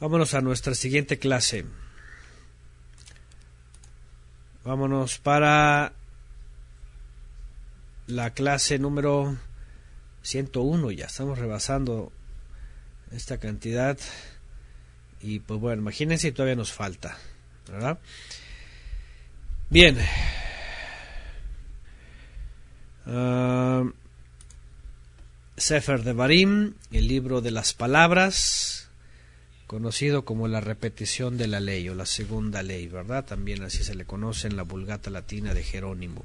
Vámonos a nuestra siguiente clase. Vámonos para la clase número 101. Ya estamos rebasando esta cantidad. Y pues bueno, imagínense, todavía nos falta. ¿Verdad? Bien. Ah, Sefer de Barim, el libro de las palabras, conocido como la repetición de la ley o la segunda ley, ¿verdad? También así se le conoce en la Vulgata Latina de Jerónimo.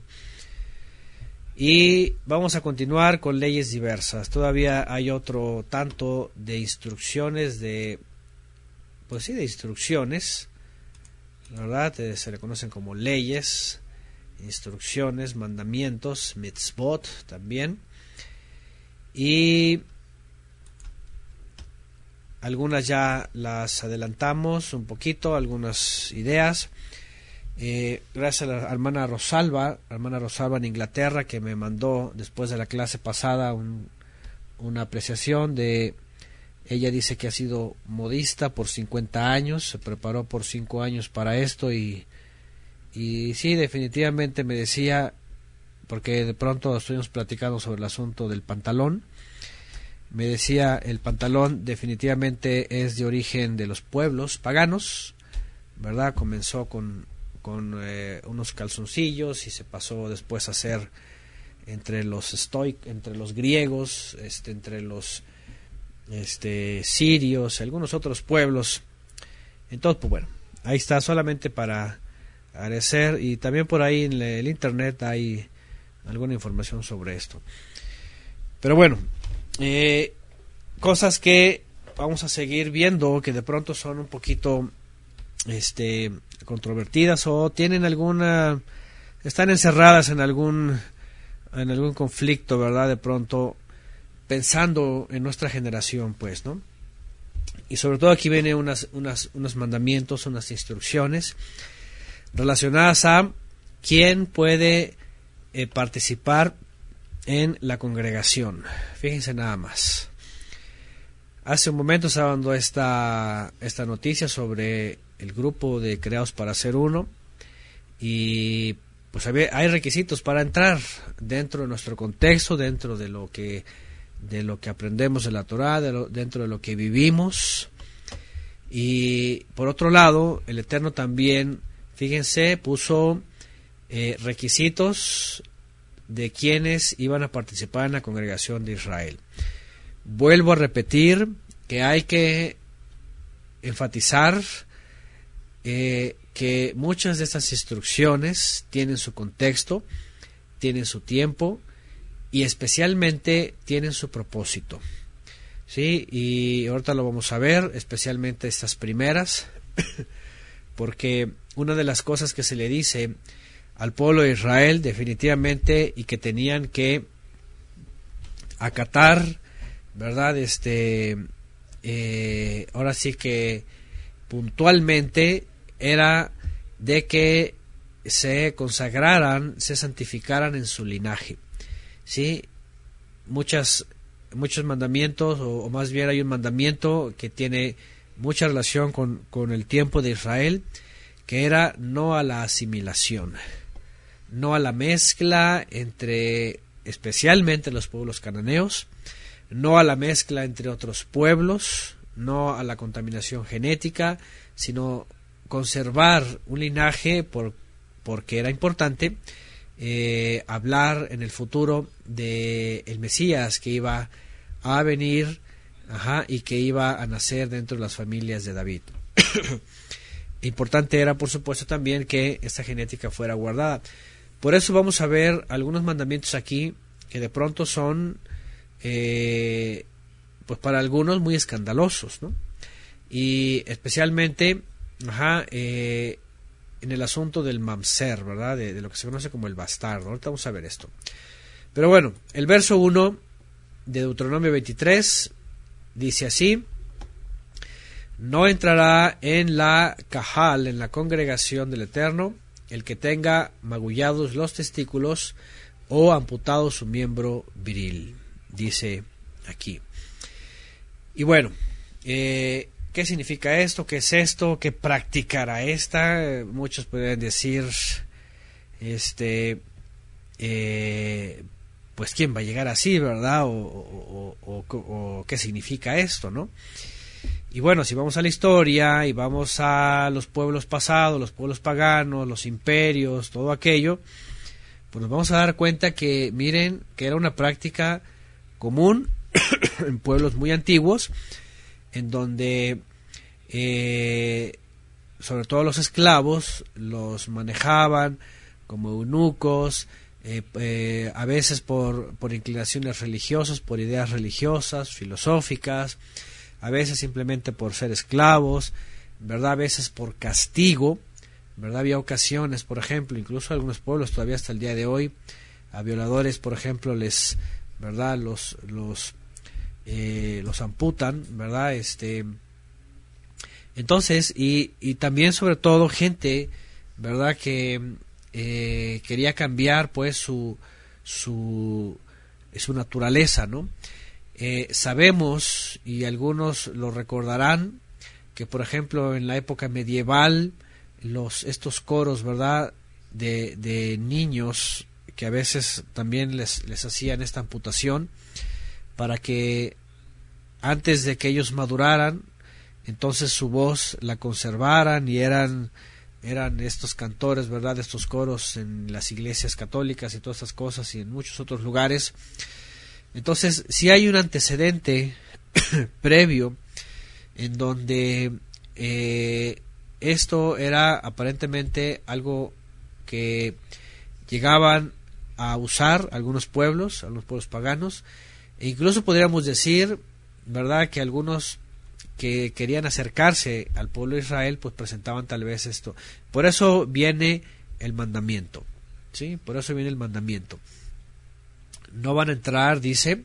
Y vamos a continuar con leyes diversas. Todavía hay otro tanto de instrucciones de, pues sí, de instrucciones, ¿verdad? Se le conocen como leyes, instrucciones, mandamientos, mitzvot también y algunas ya las adelantamos un poquito, algunas ideas. Eh, gracias a la hermana Rosalba, hermana Rosalba en Inglaterra, que me mandó después de la clase pasada una apreciación de... Ella dice que ha sido modista por 50 años, se preparó por 5 años para esto y, y sí, definitivamente me decía porque de pronto estuvimos platicando sobre el asunto del pantalón. Me decía, el pantalón definitivamente es de origen de los pueblos paganos, ¿verdad? Comenzó con, con eh, unos calzoncillos y se pasó después a ser entre los estoic, entre los griegos, este, entre los este, sirios, algunos otros pueblos. Entonces, pues bueno, ahí está solamente para agradecer y también por ahí en el internet hay alguna información sobre esto. Pero bueno, eh, cosas que vamos a seguir viendo que de pronto son un poquito este controvertidas o tienen alguna están encerradas en algún en algún conflicto, ¿verdad? De pronto pensando en nuestra generación, pues, ¿no? Y sobre todo aquí vienen unas, unas, unos mandamientos, unas instrucciones relacionadas a quién puede eh, participar en la congregación. Fíjense nada más. Hace un momento estaba dando esta, esta noticia sobre el grupo de Creados para Ser Uno y pues hay requisitos para entrar dentro de nuestro contexto, dentro de lo que de lo que aprendemos de la Torah, dentro de lo que vivimos. Y por otro lado, el Eterno también, fíjense, puso eh, requisitos de quienes iban a participar en la congregación de Israel. Vuelvo a repetir que hay que enfatizar eh, que muchas de estas instrucciones tienen su contexto, tienen su tiempo y especialmente tienen su propósito. ¿Sí? Y ahorita lo vamos a ver, especialmente estas primeras, porque una de las cosas que se le dice al pueblo de Israel definitivamente y que tenían que acatar, ¿verdad? Este, eh, ahora sí que puntualmente era de que se consagraran, se santificaran en su linaje. ¿Sí? Muchas, muchos mandamientos, o, más bien hay un mandamiento que tiene mucha relación con, con el tiempo de Israel, que era no a la asimilación no a la mezcla entre especialmente los pueblos cananeos, no a la mezcla entre otros pueblos, no a la contaminación genética, sino conservar un linaje por, porque era importante eh, hablar en el futuro de el Mesías que iba a venir y que iba a nacer dentro de las familias de David. importante era, por supuesto, también que esta genética fuera guardada. Por eso vamos a ver algunos mandamientos aquí que de pronto son, eh, pues para algunos muy escandalosos, ¿no? Y especialmente, eh, en el asunto del mamser, ¿verdad? De, de, lo que se conoce como el bastardo. Ahorita vamos a ver esto. Pero bueno, el verso 1 de Deuteronomio 23 dice así, no entrará en la cajal, en la congregación del Eterno, el que tenga magullados los testículos o amputado su miembro viril, dice aquí. Y bueno, eh, ¿Qué significa esto? ¿Qué es esto? ¿Qué practicará esta? Muchos pueden decir, este, eh, pues quién va a llegar así, ¿verdad? O, qué significa esto, ¿no? Y bueno, si vamos a la historia y vamos a los pueblos pasados, los pueblos paganos, los imperios, todo aquello, pues nos vamos a dar cuenta que, miren, que era una práctica común en pueblos muy antiguos, en donde eh, sobre todo los esclavos los manejaban como eunucos, eh, eh, a veces por, por inclinaciones religiosas, por ideas religiosas, filosóficas, a veces simplemente por ser esclavos, ¿verdad? A veces por castigo, ¿verdad? Había ocasiones, por ejemplo, incluso algunos pueblos todavía hasta el día de hoy, a violadores, por ejemplo, les, ¿verdad? Los, los eh, los amputan, ¿verdad? Este, entonces, y, y también sobre todo gente, ¿verdad? Que eh, quería cambiar pues su, su, su naturaleza, ¿no? Eh, sabemos, y algunos lo recordarán, que por ejemplo en la época medieval, los, estos coros, ¿verdad? De, de niños que a veces también les, les hacían esta amputación, para que antes de que ellos maduraran, entonces su voz la conservaran y eran eran estos cantores, ¿verdad? Estos coros en las iglesias católicas y todas estas cosas y en muchos otros lugares. Entonces, si hay un antecedente previo en donde eh, esto era aparentemente algo que llegaban a usar algunos pueblos, algunos pueblos paganos, e incluso podríamos decir, ¿verdad?, que algunos que querían acercarse al pueblo de Israel, pues presentaban tal vez esto. Por eso viene el mandamiento, ¿sí? Por eso viene el mandamiento. No van a entrar, dice,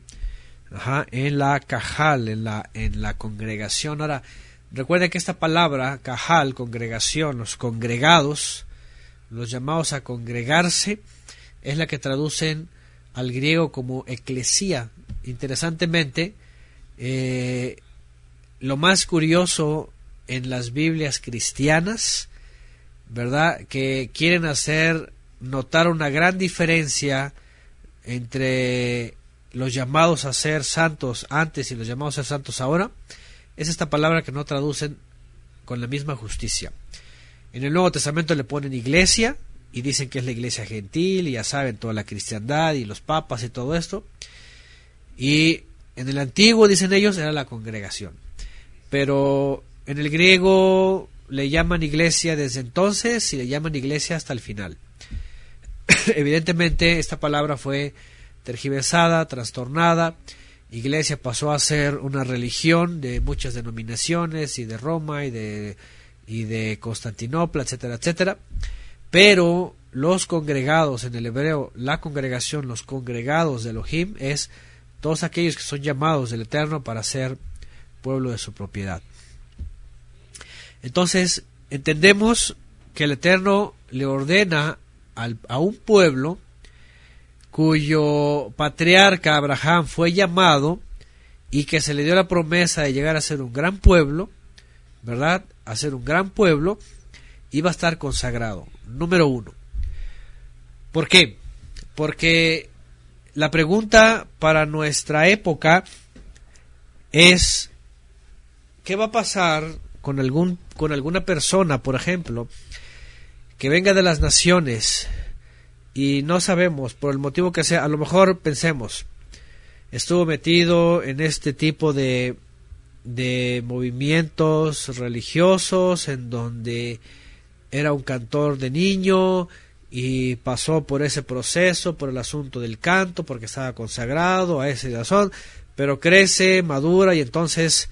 en la cajal, en la, en la congregación. Ahora, recuerden que esta palabra, cajal, congregación, los congregados, los llamados a congregarse, es la que traducen al griego como eclesía. Interesantemente, eh, lo más curioso en las Biblias cristianas, ¿verdad? Que quieren hacer notar una gran diferencia entre los llamados a ser santos antes y los llamados a ser santos ahora, es esta palabra que no traducen con la misma justicia. En el Nuevo Testamento le ponen iglesia y dicen que es la iglesia gentil y ya saben toda la cristiandad y los papas y todo esto. Y en el antiguo, dicen ellos, era la congregación. Pero en el griego le llaman iglesia desde entonces y le llaman iglesia hasta el final. Evidentemente esta palabra fue tergiversada, trastornada. Iglesia pasó a ser una religión de muchas denominaciones y de Roma y de, y de Constantinopla, etcétera, etcétera. Pero los congregados en el hebreo, la congregación, los congregados de Elohim es todos aquellos que son llamados del Eterno para ser pueblo de su propiedad. Entonces, entendemos que el Eterno le ordena a un pueblo cuyo patriarca Abraham fue llamado y que se le dio la promesa de llegar a ser un gran pueblo, ¿verdad? A ser un gran pueblo, iba a estar consagrado. Número uno. ¿Por qué? Porque la pregunta para nuestra época es ¿qué va a pasar con algún con alguna persona, por ejemplo, que venga de las naciones y no sabemos por el motivo que sea, a lo mejor pensemos estuvo metido en este tipo de de movimientos religiosos en donde era un cantor de niño y pasó por ese proceso, por el asunto del canto, porque estaba consagrado a ese razón, pero crece, madura y entonces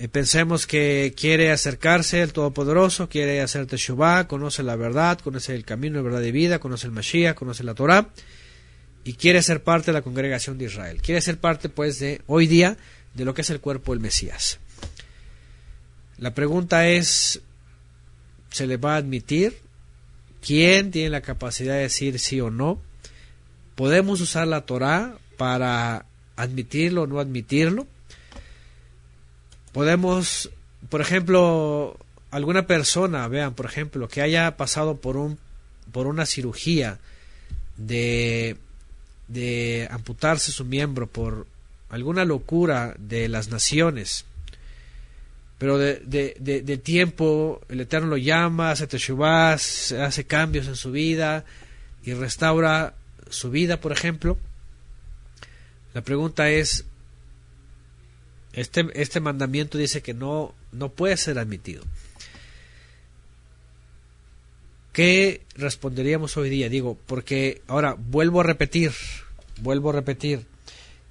eh, pensemos que quiere acercarse al Todopoderoso, quiere hacer Teshuvah, conoce la verdad, conoce el camino de verdad de vida, conoce el Mashiach, conoce la Torah y quiere ser parte de la congregación de Israel. Quiere ser parte, pues, de hoy día de lo que es el cuerpo del Mesías. La pregunta es, ¿se le va a admitir? ¿Quién tiene la capacidad de decir sí o no? ¿Podemos usar la Torah para admitirlo o no admitirlo? ¿Podemos por ejemplo, alguna persona, vean, por ejemplo, que haya pasado por un por una cirugía de de amputarse su miembro por alguna locura de las naciones, pero de, de, tiempo el Eterno lo llama, hace teshuvah, hace cambios en su vida y restaura su vida, por ejemplo. La pregunta es, este, este mandamiento dice que no, no puede ser admitido. ¿Qué responderíamos hoy día? Digo, porque ahora vuelvo a repetir, vuelvo a repetir,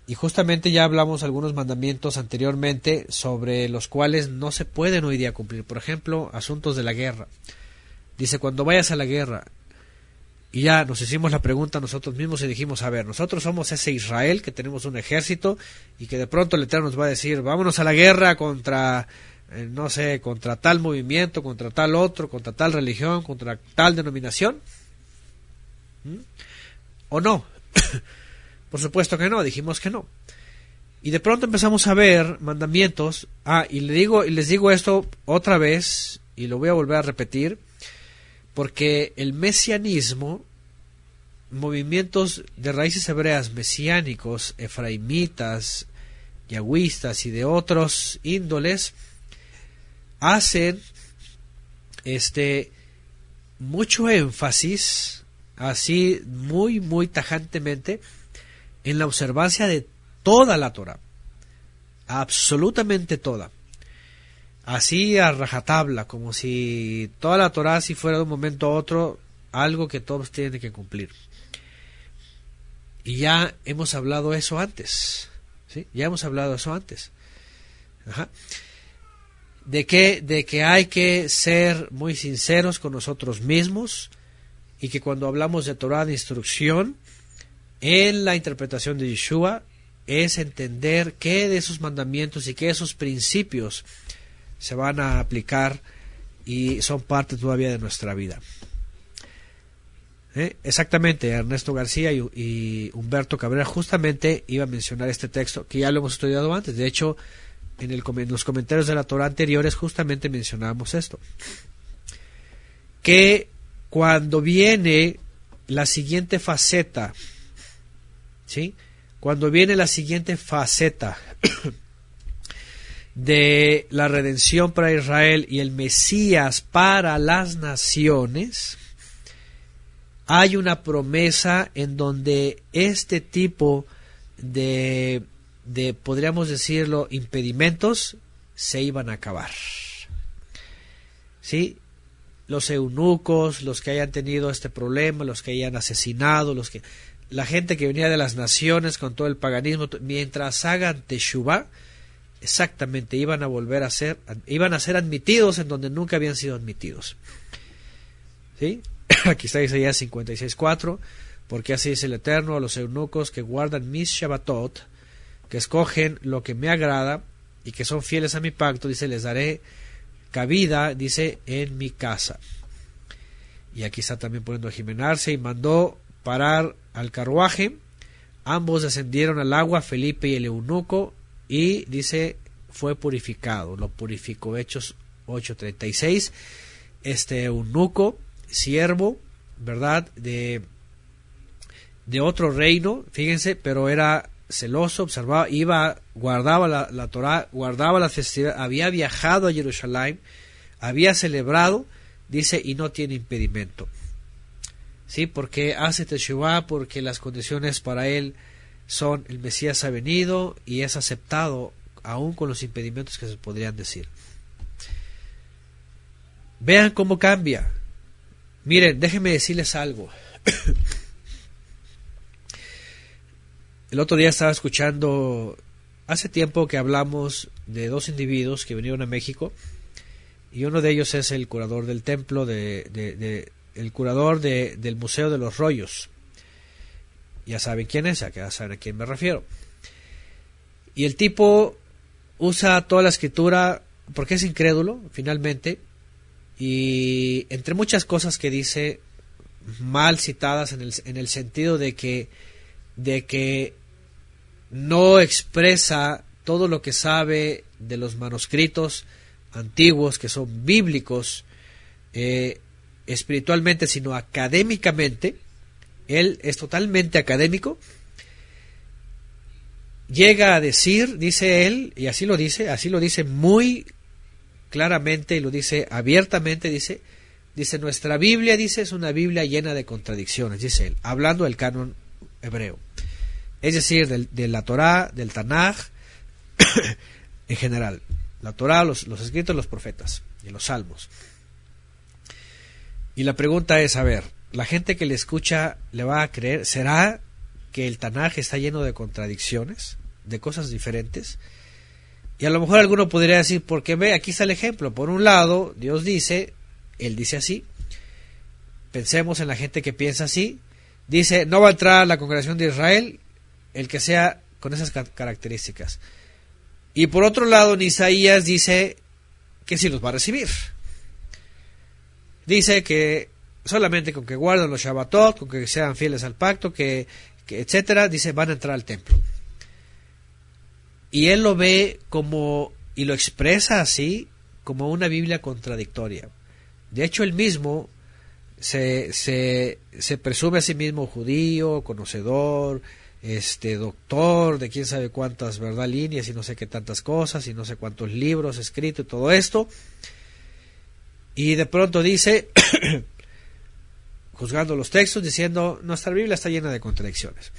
y justamente ya hablamos algunos mandamientos anteriormente sobre los cuales no se pueden hoy día cumplir. Por ejemplo, asuntos de la guerra. Dice, cuando vayas a la guerra, y ya nos hicimos la pregunta nosotros mismos y dijimos, a ver, nosotros somos ese Israel que tenemos un ejército y que de pronto el Eterno nos va a decir, vámonos a la guerra contra, eh, no sé, contra tal movimiento, contra tal otro, contra tal religión, contra tal denominación. ¿Mm? ¿O no? Por supuesto que no, dijimos que no. Y de pronto empezamos a ver mandamientos. Ah, y le digo, y les digo esto otra vez, y lo voy a volver a repetir porque el mesianismo, movimientos de raíces hebreas mesiánicos, efraimitas, yagüistas y de otros índoles, hacen este mucho énfasis, así muy, muy tajantemente, en la observancia de toda la Torah, absolutamente toda así a rajatabla, como si toda la Torah si fuera de un momento a otro algo que todos tienen que cumplir. Y ya hemos hablado eso antes, ¿sí? Ya hemos hablado eso antes. De que, de que hay que ser muy sinceros con nosotros mismos y que cuando hablamos de Torah de instrucción, en la interpretación de Yeshua, es entender qué de esos mandamientos y qué de esos principios se van a aplicar y son parte todavía de nuestra vida. ¿Eh? Exactamente, Ernesto García y, Humberto Cabrera justamente iba a mencionar este texto, que ya lo hemos estudiado antes. De hecho, en, el, en los comentarios de la Torah anteriores justamente mencionábamos esto. Que cuando viene la siguiente faceta, ¿sí? Cuando viene la siguiente faceta de la redención para Israel y el Mesías para las naciones, hay una promesa en donde este tipo de, de, podríamos decirlo, impedimentos se iban a acabar. ¿Sí? Los eunucos, los que hayan tenido este problema, los que hayan asesinado, los que la gente que venía de las naciones con todo el paganismo, mientras hagan teshuvah, exactamente iban a volver a ser, iban a ser admitidos en donde nunca habían sido admitidos. ¿Sí? Aquí está Isaías 56.4, porque así dice el Eterno a los eunucos que guardan mis Shabbatot, que escogen lo que me agrada y que son fieles a mi pacto, dice, les daré cabida, dice, en mi casa. Y aquí está también poniendo a Jimenarse y mandó parar al carruaje. Ambos descendieron al agua, Felipe y el eunuco, y dice fue purificado, lo purificó Hechos 8:36, este eunuco, siervo, ¿verdad? De, de otro reino, fíjense, pero era celoso, observaba, iba, guardaba la, la Torah, guardaba la festividad, había viajado a Jerusalén, había celebrado, dice, y no tiene impedimento. ¿Sí? Porque hace Teshuvah, porque las condiciones para él son el Mesías ha venido y es aceptado aún con los impedimentos que se podrían decir. Vean cómo cambia. Miren, déjenme decirles algo. El otro día estaba escuchando, hace tiempo que hablamos de dos individuos que vinieron a México y uno de ellos es el curador del templo, de, el curador del Museo de los Rollos ya saben quién es, ya saben a quién me refiero. Y el tipo usa toda la escritura porque es incrédulo, finalmente, y entre muchas cosas que dice mal citadas en el, en el sentido de que, de que no expresa todo lo que sabe de los manuscritos antiguos, que son bíblicos, eh, espiritualmente, sino académicamente, él es totalmente académico, llega a decir, dice él, y así lo dice, así lo dice muy claramente y lo dice abiertamente, dice, dice nuestra Biblia, dice, es una Biblia llena de contradicciones, dice él, hablando del canon hebreo. Es decir, de la Torá, del Tanaj, en general. La Torá, los, los escritos los profetas y los salmos. Y la pregunta es, a ver, la gente que le escucha le va a creer, ¿será que el Tanaj está lleno de contradicciones, de cosas diferentes? Y a lo mejor alguno podría decir, porque ve, aquí está el ejemplo. Por un lado, Dios dice, Él dice así. Pensemos en la gente que piensa así. Dice, no va a entrar a la congregación de Israel el que sea con esas características. Y por otro lado, en Isaías dice que sí los va a recibir. Dice que solamente con que guarden los Shabbatot, con que sean fieles al pacto, que, que etcétera, dice van a entrar al templo. Y él lo ve como, y lo expresa así, como una Biblia contradictoria. De hecho, él mismo se, se, se presume a sí mismo judío, conocedor, este doctor de quién sabe cuántas verdad líneas y no sé qué tantas cosas y no sé cuántos libros escritos y todo esto y de pronto dice juzgando los textos diciendo nuestra Biblia está llena de contradicciones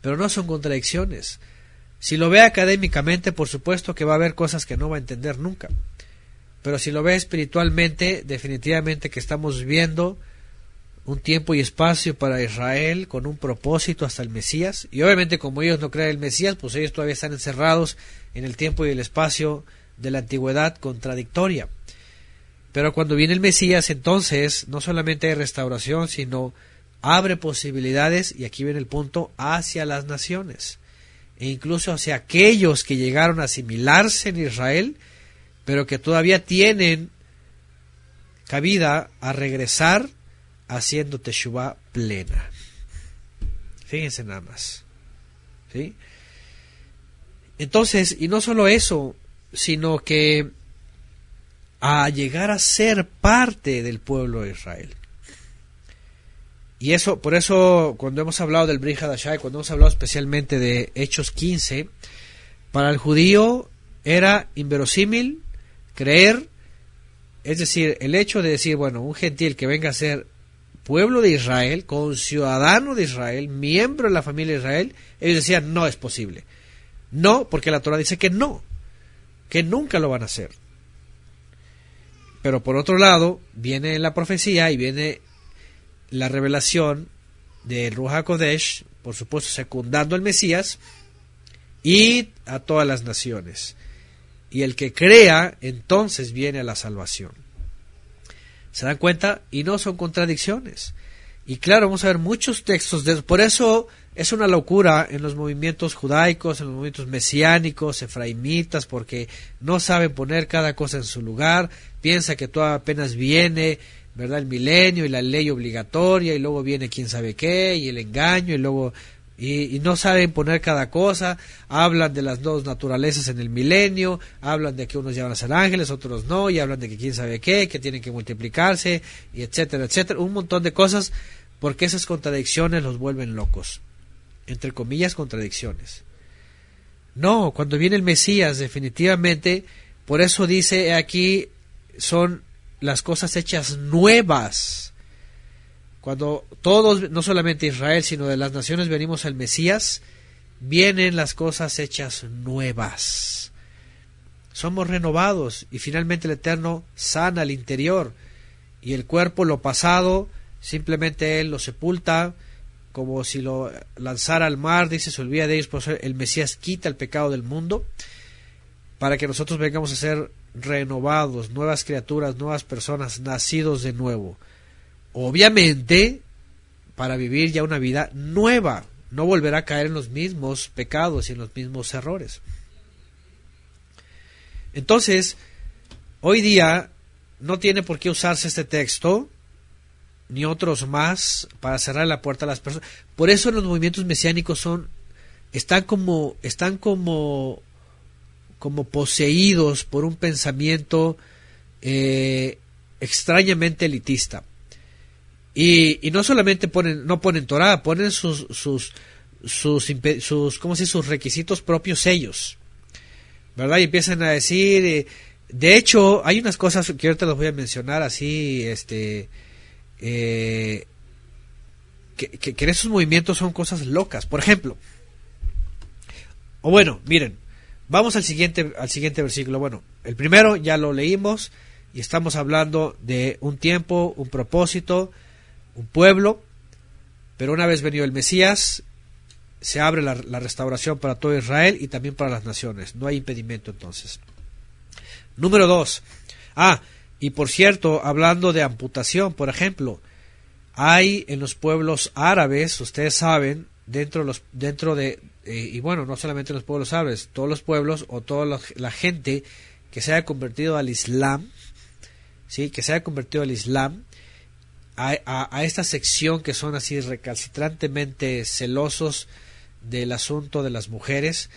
pero no son contradicciones si lo ve académicamente por supuesto que va a haber cosas que no va a entender nunca pero si lo ve espiritualmente definitivamente que estamos viendo un tiempo y espacio para Israel con un propósito hasta el Mesías. Y obviamente como ellos no creen el Mesías, pues ellos todavía están encerrados en el tiempo y el espacio de la antigüedad contradictoria. Pero cuando viene el Mesías, entonces no solamente hay restauración, sino abre posibilidades, y aquí viene el punto, hacia las naciones, e incluso hacia aquellos que llegaron a asimilarse en Israel, pero que todavía tienen cabida a regresar haciendo Teshuvah plena. Fíjense nada más. ¿Sí? Entonces, y no solo eso, sino que a llegar a ser parte del pueblo de Israel. Y eso, por eso, cuando hemos hablado del Bri Hadashai, cuando hemos hablado especialmente de Hechos 15, para el judío era inverosímil creer, es decir, el hecho de decir, bueno, un gentil que venga a ser pueblo de Israel, con ciudadano de Israel, miembro de la familia de Israel, ellos decían, no es posible. No, porque la Torah dice que no, que nunca lo van a hacer. Pero por otro lado, viene la profecía y viene la revelación de Ruach Kodesh, por supuesto secundando al Mesías, y a todas las naciones. Y el que crea, entonces viene a la salvación. ¿Se dan cuenta? Y no son contradicciones. Y claro, vamos a ver muchos textos. De, por eso es una locura en los movimientos judaicos, en los movimientos mesiánicos, efraimitas, porque no saben poner cada cosa en su lugar. Piensa que todo apenas viene, ¿verdad? El milenio y la ley obligatoria, y luego viene quién sabe qué, y el engaño, y luego y, no saben poner cada cosa, hablan de las dos naturalezas en el milenio, hablan de que unos llevan a ser ángeles, otros no, y hablan de que quién sabe qué, que tienen que multiplicarse, y etcétera, etcétera, un montón de cosas, porque esas contradicciones los vuelven locos, entre comillas contradicciones. No, cuando viene el Mesías, definitivamente, por eso dice aquí, son las cosas hechas nuevas cuando todos, no solamente Israel, sino de las naciones venimos al Mesías, vienen las cosas hechas nuevas. Somos renovados y finalmente el Eterno sana al interior y el cuerpo, lo pasado, simplemente Él lo sepulta como si lo lanzara al mar, dice, se olvida de ellos, por el Mesías quita el pecado del mundo para que nosotros vengamos a ser renovados, nuevas criaturas, nuevas personas, nacidos de nuevo obviamente para vivir ya una vida nueva, no volverá a caer en los mismos pecados y en los mismos errores. Entonces, hoy día no tiene por qué usarse este texto ni otros más para cerrar la puerta a las personas. Por eso los movimientos mesiánicos son están como están como como poseídos por un pensamiento eh, extrañamente elitista. Y, y, no solamente ponen, no ponen Torah, ponen sus, sus, sus, sus, ¿cómo se sus requisitos propios ellos. ¿Verdad? Y empiezan a decir, eh, de hecho, hay unas cosas que ahorita los voy a mencionar así, este, eh, que, en esos movimientos son cosas locas. Por ejemplo, o bueno, miren, vamos al siguiente, al siguiente versículo. Bueno, el primero ya lo leímos y estamos hablando de un tiempo, un propósito, un pueblo, pero una vez venido el Mesías, se abre la, restauración para todo Israel y también para las naciones. No hay impedimento entonces. Número dos. Ah, y por cierto, hablando de amputación, por ejemplo, hay en los pueblos árabes, ustedes saben, dentro, los, dentro de, eh, y bueno, no solamente en los pueblos árabes, todos los pueblos o toda la gente que se haya convertido al Islam, ¿sí? que se haya convertido al Islam, a, esta sección que son así recalcitrantemente celosos del asunto de las mujeres,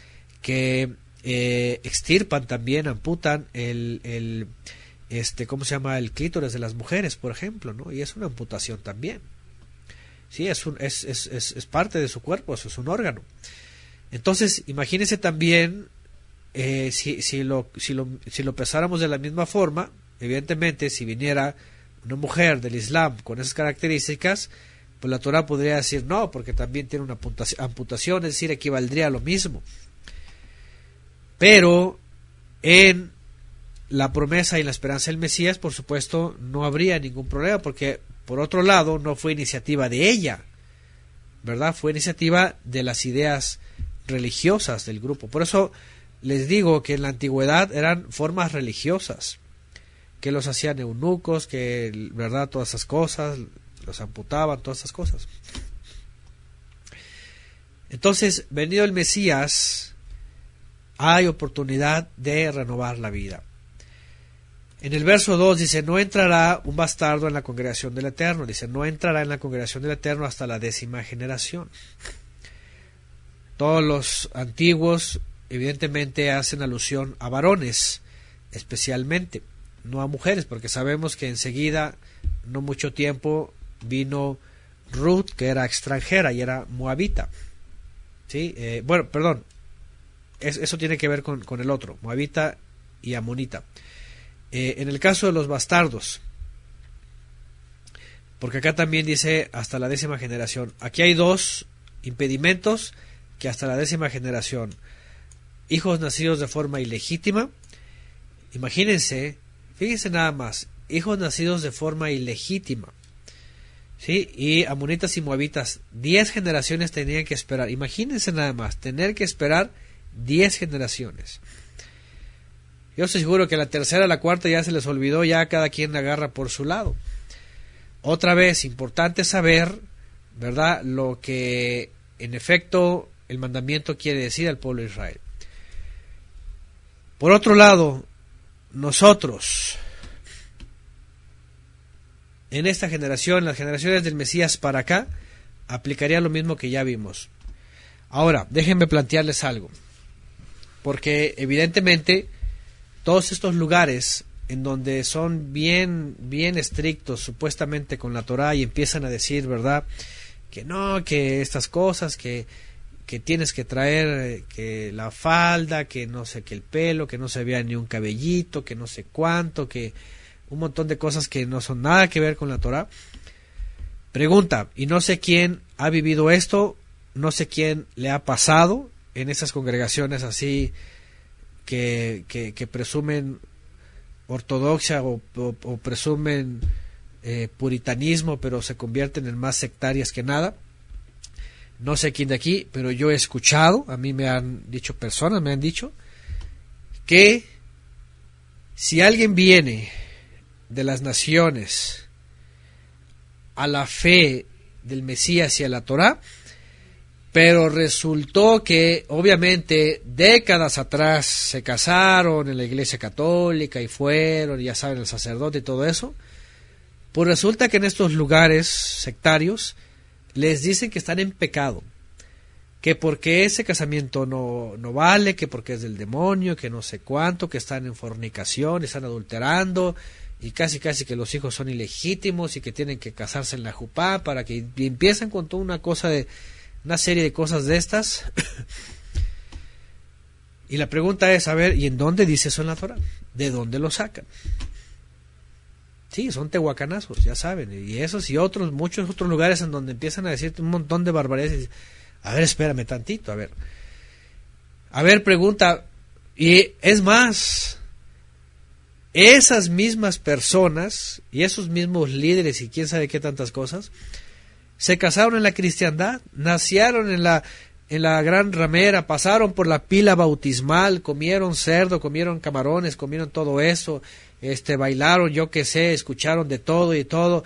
que eh, extirpan también, amputan el, este, ¿cómo se llama? El clítoris de las mujeres, por ejemplo, ¿no? Y es una amputación también. Sí, es, es, es, es, parte de su cuerpo, es un órgano. Entonces, imagínense también eh, si, si, lo, si, lo, si lo pesáramos de la misma forma, evidentemente, si viniera una mujer del Islam con esas características, pues la Torah podría decir no, porque también tiene una amputación, es decir, equivaldría a lo mismo. Pero en la promesa y la esperanza del Mesías, por supuesto, no habría ningún problema, porque por otro lado, no fue iniciativa de ella, ¿verdad? Fue iniciativa de las ideas religiosas del grupo. Por eso les digo que en la antigüedad eran formas religiosas que los hacían eunucos, que, ¿verdad? Todas esas cosas, los amputaban, todas esas cosas. Entonces, venido el Mesías, hay oportunidad de renovar la vida. En el verso 2 dice, no entrará un bastardo en la congregación del Eterno. Dice, no entrará en la congregación del Eterno hasta la décima generación. Todos los antiguos, evidentemente, hacen alusión a varones, especialmente no a mujeres, porque sabemos que enseguida, no mucho tiempo, vino Ruth, que era extranjera y era moabita. ¿Sí? Eh, bueno, perdón, eso tiene que ver con, con, el otro, moabita y amonita. Eh, en el caso de los bastardos, porque acá también dice hasta la décima generación, aquí hay dos impedimentos que hasta la décima generación, hijos nacidos de forma ilegítima, imagínense Fíjense nada más, hijos nacidos de forma ilegítima. ¿Sí? Y amonitas y moabitas, diez generaciones tenían que esperar. Imagínense nada más, tener que esperar diez generaciones. Yo estoy seguro que la tercera, la cuarta ya se les olvidó, ya cada quien agarra por su lado. Otra vez, importante saber, ¿verdad? Lo que en efecto el mandamiento quiere decir al pueblo de Israel. Por otro lado, nosotros, en esta generación, las generaciones del Mesías para acá, aplicaría lo mismo que ya vimos. Ahora, déjenme plantearles algo, porque evidentemente todos estos lugares en donde son bien, bien estrictos supuestamente con la Torah y empiezan a decir, ¿verdad? Que no, que estas cosas, que que tienes que traer eh, que la falda, que no sé que el pelo, que no se vea ni un cabellito, que no sé cuánto, que un montón de cosas que no son nada que ver con la Torah. Pregunta, y no sé quién ha vivido esto, no sé quién le ha pasado en esas congregaciones así que, que, presumen ortodoxia o, presumen eh, puritanismo, pero se convierten en más sectarias que nada. No sé quién de aquí, pero yo he escuchado, a mí me han dicho personas, me han dicho, que si alguien viene de las naciones a la fe del Mesías y a la Torá, pero resultó que obviamente décadas atrás se casaron en la iglesia católica y fueron, ya saben, el sacerdote y todo eso, pues resulta que en estos lugares sectarios les dicen que están en pecado, que porque ese casamiento no, no vale, que porque es del demonio, que no sé cuánto, que están en fornicación, están adulterando, y casi casi que los hijos son ilegítimos y que tienen que casarse en la jupá para que empiezan con toda una cosa de una serie de cosas de estas. y la pregunta es, a ver, ¿y en dónde dice eso en la Torah? ¿De dónde lo sacan? Sí, son tehuacanazos, ya saben, y esos y otros, muchos otros lugares en donde empiezan a decirte un montón de barbaridades. A ver, espérame tantito, a ver. A ver, pregunta, y es más, esas mismas personas y esos mismos líderes y quién sabe qué tantas cosas, se casaron en la cristiandad, nacieron en la, en la gran ramera, pasaron por la pila bautismal, comieron cerdo, comieron camarones, comieron todo eso, este, bailaron, yo qué sé, escucharon de todo y todo.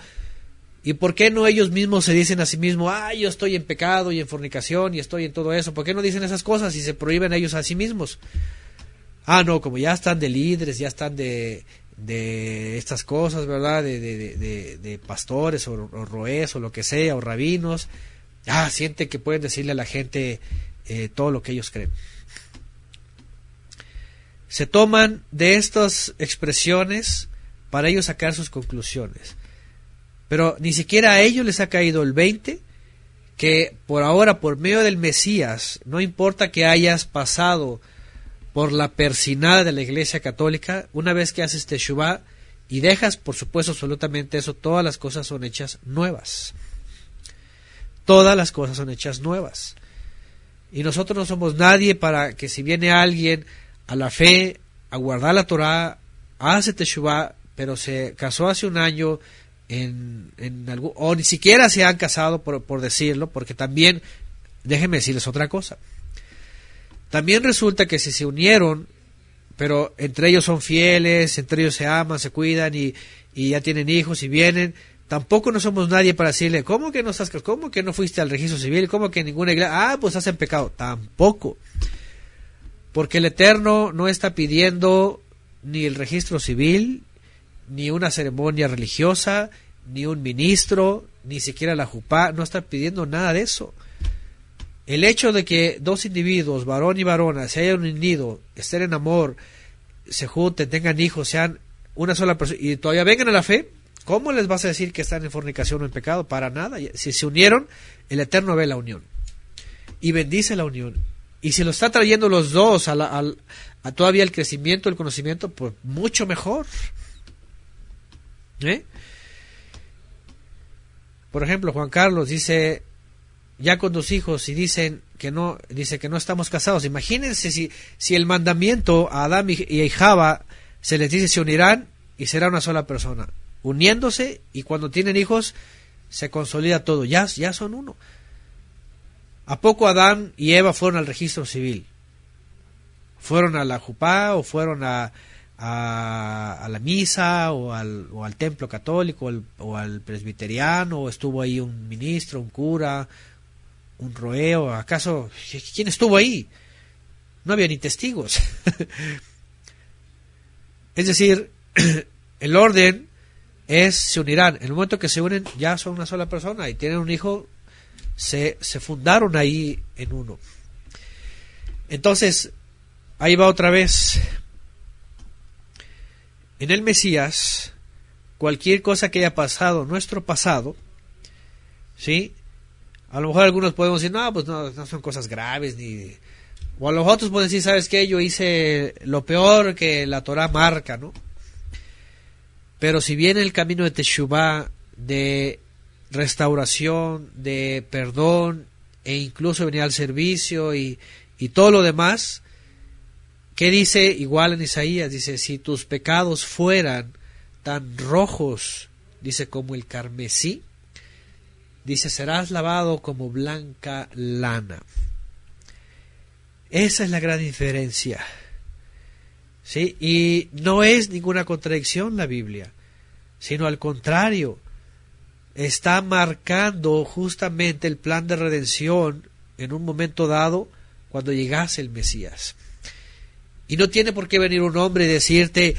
¿Y por qué no ellos mismos se dicen a sí mismos, ah, yo estoy en pecado y en fornicación y estoy en todo eso? ¿Por qué no dicen esas cosas y se prohíben ellos a sí mismos? Ah, no, como ya están de líderes, ya están de, de estas cosas, ¿verdad? De, de, de, pastores o, roes o lo que sea, o rabinos. Ah, siente que pueden decirle a la gente eh, todo lo que ellos creen. Se toman de estas expresiones para ellos sacar sus conclusiones. Pero ni siquiera a ellos les ha caído el 20 que por ahora, por medio del Mesías, no importa que hayas pasado por la persinada de la Iglesia Católica, una vez que haces Teshuvah y dejas, por supuesto, absolutamente eso, todas las cosas son hechas nuevas. Todas las cosas son hechas nuevas. Y nosotros no somos nadie para que si viene alguien a la fe, a guardar la Torah, hace Teshuvah, pero se casó hace un año en, en algún, o ni siquiera se han casado por, por decirlo, porque también, déjenme decirles otra cosa. También resulta que si se unieron, pero entre ellos son fieles, entre ellos se aman, se cuidan y, ya tienen hijos y vienen, tampoco no somos nadie para decirle, ¿cómo que no estás, cómo que no fuiste al registro civil? ¿Cómo que ninguna iglesia? Ah, pues hacen pecado. Tampoco. Porque el Eterno no está pidiendo ni el registro civil, ni una ceremonia religiosa, ni un ministro, ni siquiera la jupá, no está pidiendo nada de eso. El hecho de que dos individuos, varón y varona, se hayan unido, estén en amor, se junten, tengan hijos, sean una sola persona y todavía vengan a la fe, ¿cómo les vas a decir que están en fornicación o en pecado? Para nada. Si se unieron, el Eterno ve la unión y bendice la unión. Y si lo está trayendo los dos a, a todavía el crecimiento, el conocimiento, pues mucho mejor. ¿Eh? Por ejemplo, Juan Carlos dice, ya con dos hijos y dicen que no, dice que no estamos casados. Imagínense si, si el mandamiento a Adán y a Java se les dice se unirán y será una sola persona, uniéndose y cuando tienen hijos se consolida todo, ya, ya son uno. ¿A poco Adán y Eva fueron al registro civil? ¿Fueron a la Jupá o fueron a, a, la misa o al, o al templo católico o al presbiteriano o estuvo ahí un ministro, un cura, un roeo, ¿acaso quién estuvo ahí? No había ni testigos. es decir, el orden es se unirán. En el momento que se unen ya son una sola persona y tienen un hijo, se, se fundaron ahí en uno. Entonces, ahí va otra vez. En el Mesías, cualquier cosa que haya pasado, nuestro pasado, ¿sí? A lo mejor algunos podemos decir, no, pues no, no son cosas graves, ni... O a los otros pueden decir, ¿sabes qué? Yo hice lo peor que la Torah marca, ¿no? Pero si viene el camino de Teshuvah, de restauración, de perdón, e incluso venir al servicio y, y todo lo demás, ¿qué dice igual en Isaías? Dice, si tus pecados fueran tan rojos, dice, como el carmesí, Dice, serás lavado como blanca lana. Esa es la gran diferencia. ¿Sí? Y no es ninguna contradicción la Biblia, sino al contrario, está marcando justamente el plan de redención en un momento dado cuando llegase el Mesías. Y no tiene por qué venir un hombre y decirte,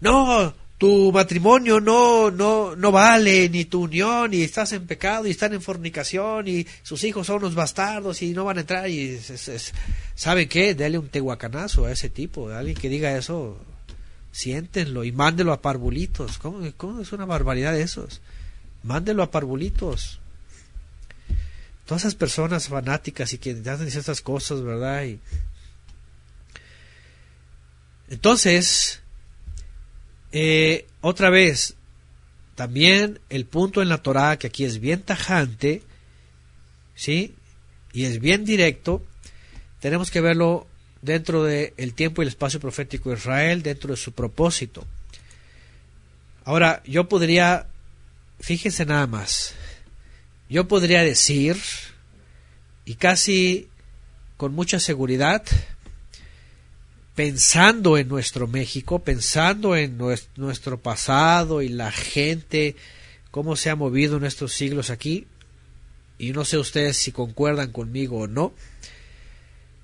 no, tu matrimonio no, no, no vale, ni tu unión, y estás en pecado, y están en fornicación, y sus hijos son unos bastardos, y no van a entrar, y ¿sabe qué? Dele un tehuacanazo a ese tipo, alguien que diga eso, siéntenlo, y mándelo a parvulitos, ¿cómo, cómo es una barbaridad de esos? Mándelo a parvulitos. Todas esas personas fanáticas y que hacen estas cosas, ¿verdad? Y... Entonces, eh, otra vez, también el punto en la Torah, que aquí es bien tajante, ¿sí? Y es bien directo, tenemos que verlo dentro del tiempo y el espacio profético de Israel, dentro de su propósito. Ahora, yo podría, fíjense nada más, yo podría decir, y casi con mucha seguridad, pensando en nuestro México, pensando en nuestro pasado y la gente, cómo se ha movido en estos siglos aquí, y no sé ustedes si concuerdan conmigo o no,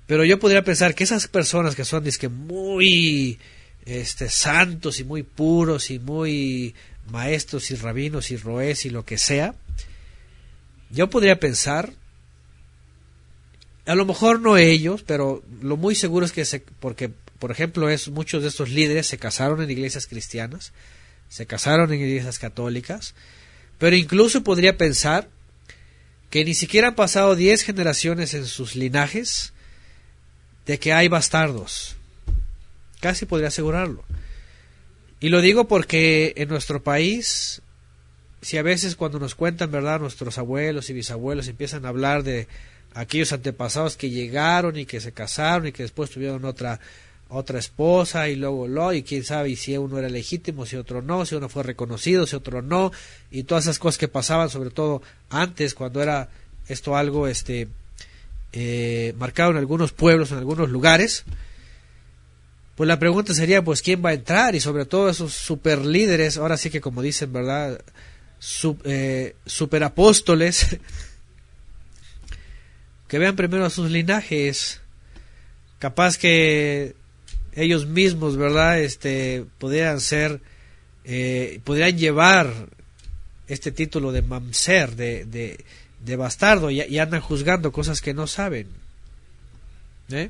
pero yo podría pensar que esas personas que son que muy este, santos y muy puros y muy maestros y rabinos y roes y lo que sea, yo podría pensar, a lo mejor no ellos, pero lo muy seguro es que se, porque por ejemplo, es, muchos de estos líderes se casaron en iglesias cristianas, se casaron en iglesias católicas, pero incluso podría pensar que ni siquiera han pasado diez generaciones en sus linajes de que hay bastardos. Casi podría asegurarlo. Y lo digo porque en nuestro país, si a veces cuando nos cuentan, ¿verdad?, nuestros abuelos y bisabuelos empiezan a hablar de aquellos antepasados que llegaron y que se casaron y que después tuvieron otra otra esposa y luego lo y quién sabe si uno era legítimo, si otro no, si uno fue reconocido, si otro no y todas esas cosas que pasaban sobre todo antes cuando era esto algo este eh, marcado en algunos pueblos, en algunos lugares. Pues la pregunta sería, pues, ¿quién va a entrar? Y sobre todo esos super líderes, ahora sí que como dicen, ¿verdad? Eh, super apóstoles, que vean primero a sus linajes. Capaz que ellos mismos, ¿verdad? Este, pudieran ser, eh, pudieran llevar este título de mamser, de, de, bastardo, y, andan juzgando cosas que no saben. ¿eh?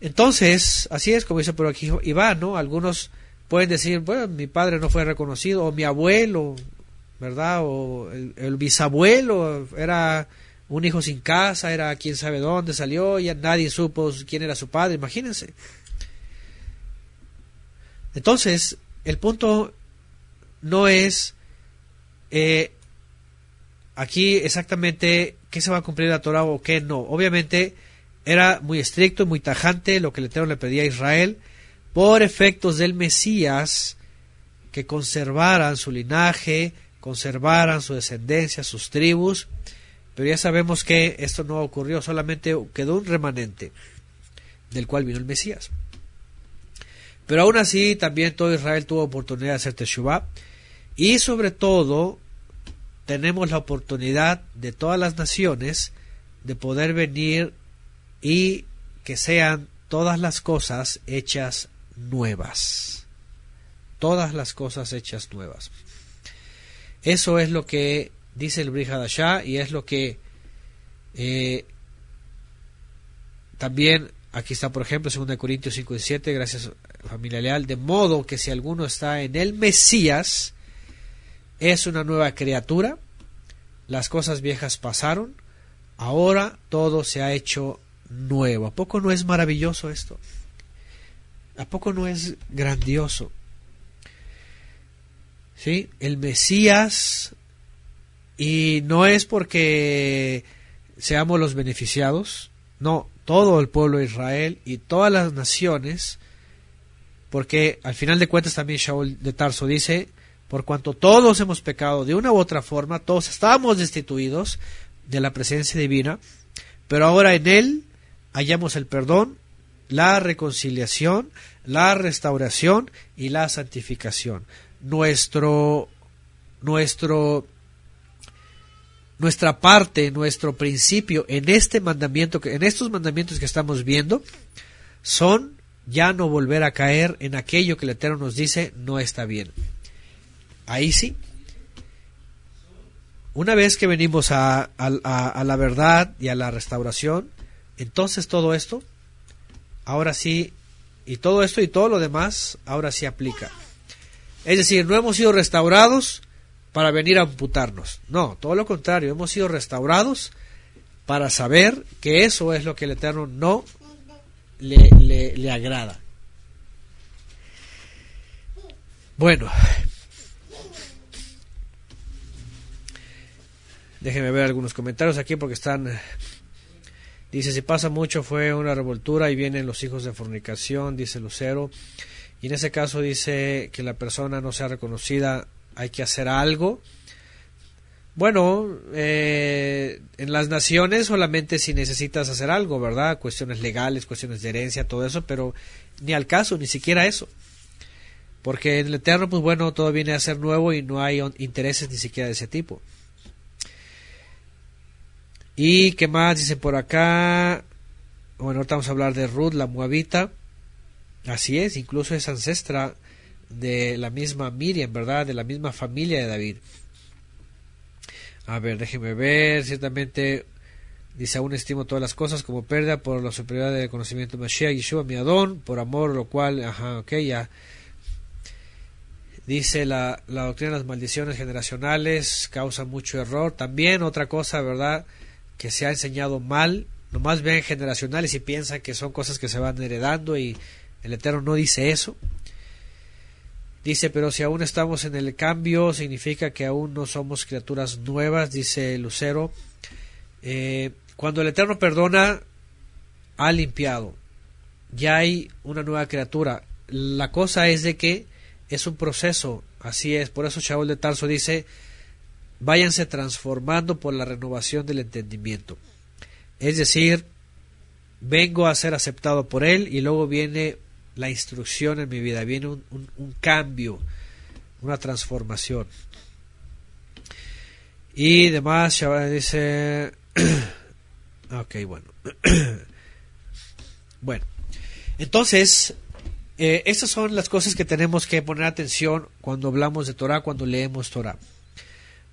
Entonces, así es como dice por aquí Iván, ¿no? Algunos pueden decir, bueno, mi padre no fue reconocido, o mi abuelo, ¿verdad? O el bisabuelo era un hijo sin casa, era quién sabe dónde salió, ya nadie supo quién era su padre, imagínense. Entonces, el punto no es eh, aquí exactamente qué se va a cumplir la Torah o qué no. Obviamente era muy estricto y muy tajante lo que el Eterno le pedía a Israel por efectos del Mesías que conservaran su linaje, conservaran su descendencia, sus tribus, pero ya sabemos que esto no ocurrió, solamente quedó un remanente del cual vino el Mesías. Pero aún así, también todo Israel tuvo oportunidad de hacer Teshuvah. Y sobre todo, tenemos la oportunidad de todas las naciones de poder venir y que sean todas las cosas hechas nuevas. Todas las cosas hechas nuevas. Eso es lo que dice el Brihadashah y es lo que eh, también aquí está por ejemplo 2 Corintios 5 y 7 gracias familia leal de modo que si alguno está en el Mesías es una nueva criatura las cosas viejas pasaron ahora todo se ha hecho nuevo ¿a poco no es maravilloso esto? ¿a poco no es grandioso? ¿Sí? El Mesías y no es porque seamos los beneficiados, no, todo el pueblo de Israel y todas las naciones, porque al final de cuentas también Shaul de Tarso dice, por cuanto todos hemos pecado de una u otra forma, todos estábamos destituidos de la presencia divina, pero ahora en Él hallamos el perdón, la reconciliación, la restauración y la santificación. Nuestro, nuestro nuestra parte, nuestro principio en este mandamiento, en estos mandamientos que estamos viendo, son ya no volver a caer en aquello que el Eterno nos dice no está bien. Ahí sí. Una vez que venimos a, a la verdad y a la restauración, entonces todo esto, ahora sí, y todo esto y todo lo demás, ahora sí aplica. Es decir, no hemos sido restaurados para venir a amputarnos. No, todo lo contrario, hemos sido restaurados para saber que eso es lo que el Eterno no le, le, agrada. Bueno, déjenme ver algunos comentarios aquí porque están... Dice, si pasa mucho fue una revoltura y vienen los hijos de fornicación, dice Lucero. Y en ese caso dice que la persona no sea reconocida, hay que hacer algo. Bueno, eh, en las naciones solamente si necesitas hacer algo, ¿verdad? Cuestiones legales, cuestiones de herencia, todo eso, pero ni al caso, ni siquiera eso. Porque en el Eterno, pues bueno, todo viene a ser nuevo y no hay intereses ni siquiera de ese tipo. ¿Y qué más dice por acá? Bueno, ahorita vamos a hablar de Ruth, la Moabita. Así es, incluso es ancestra de la misma Miriam, ¿verdad? De la misma familia de David. A ver, déjeme ver. Ciertamente dice, aún estimo todas las cosas como pérdida por la superioridad del conocimiento de Mashiach, Yeshua, mi Adón, por amor, lo cual, ajá, ok, ya. Dice la, la doctrina de las maldiciones generacionales causa mucho error. También otra cosa, ¿verdad? Que se ha enseñado mal. Nomás ven generacionales y piensan que son cosas que se van heredando y el Eterno no dice eso. Dice, pero si aún estamos en el cambio, significa que aún no somos criaturas nuevas, dice Lucero. Eh, cuando el Eterno perdona, ha limpiado. Ya hay una nueva criatura. La cosa es de que es un proceso, así es. Por eso Shaul de Tarso dice, váyanse transformando por la renovación del entendimiento. Es decir, vengo a ser aceptado por Él y luego viene la instrucción en mi vida, viene un, un, cambio, una transformación. Y demás, dice, ok, bueno. bueno, entonces, eh, estas son las cosas que tenemos que poner atención cuando hablamos de Torah, cuando leemos Torah.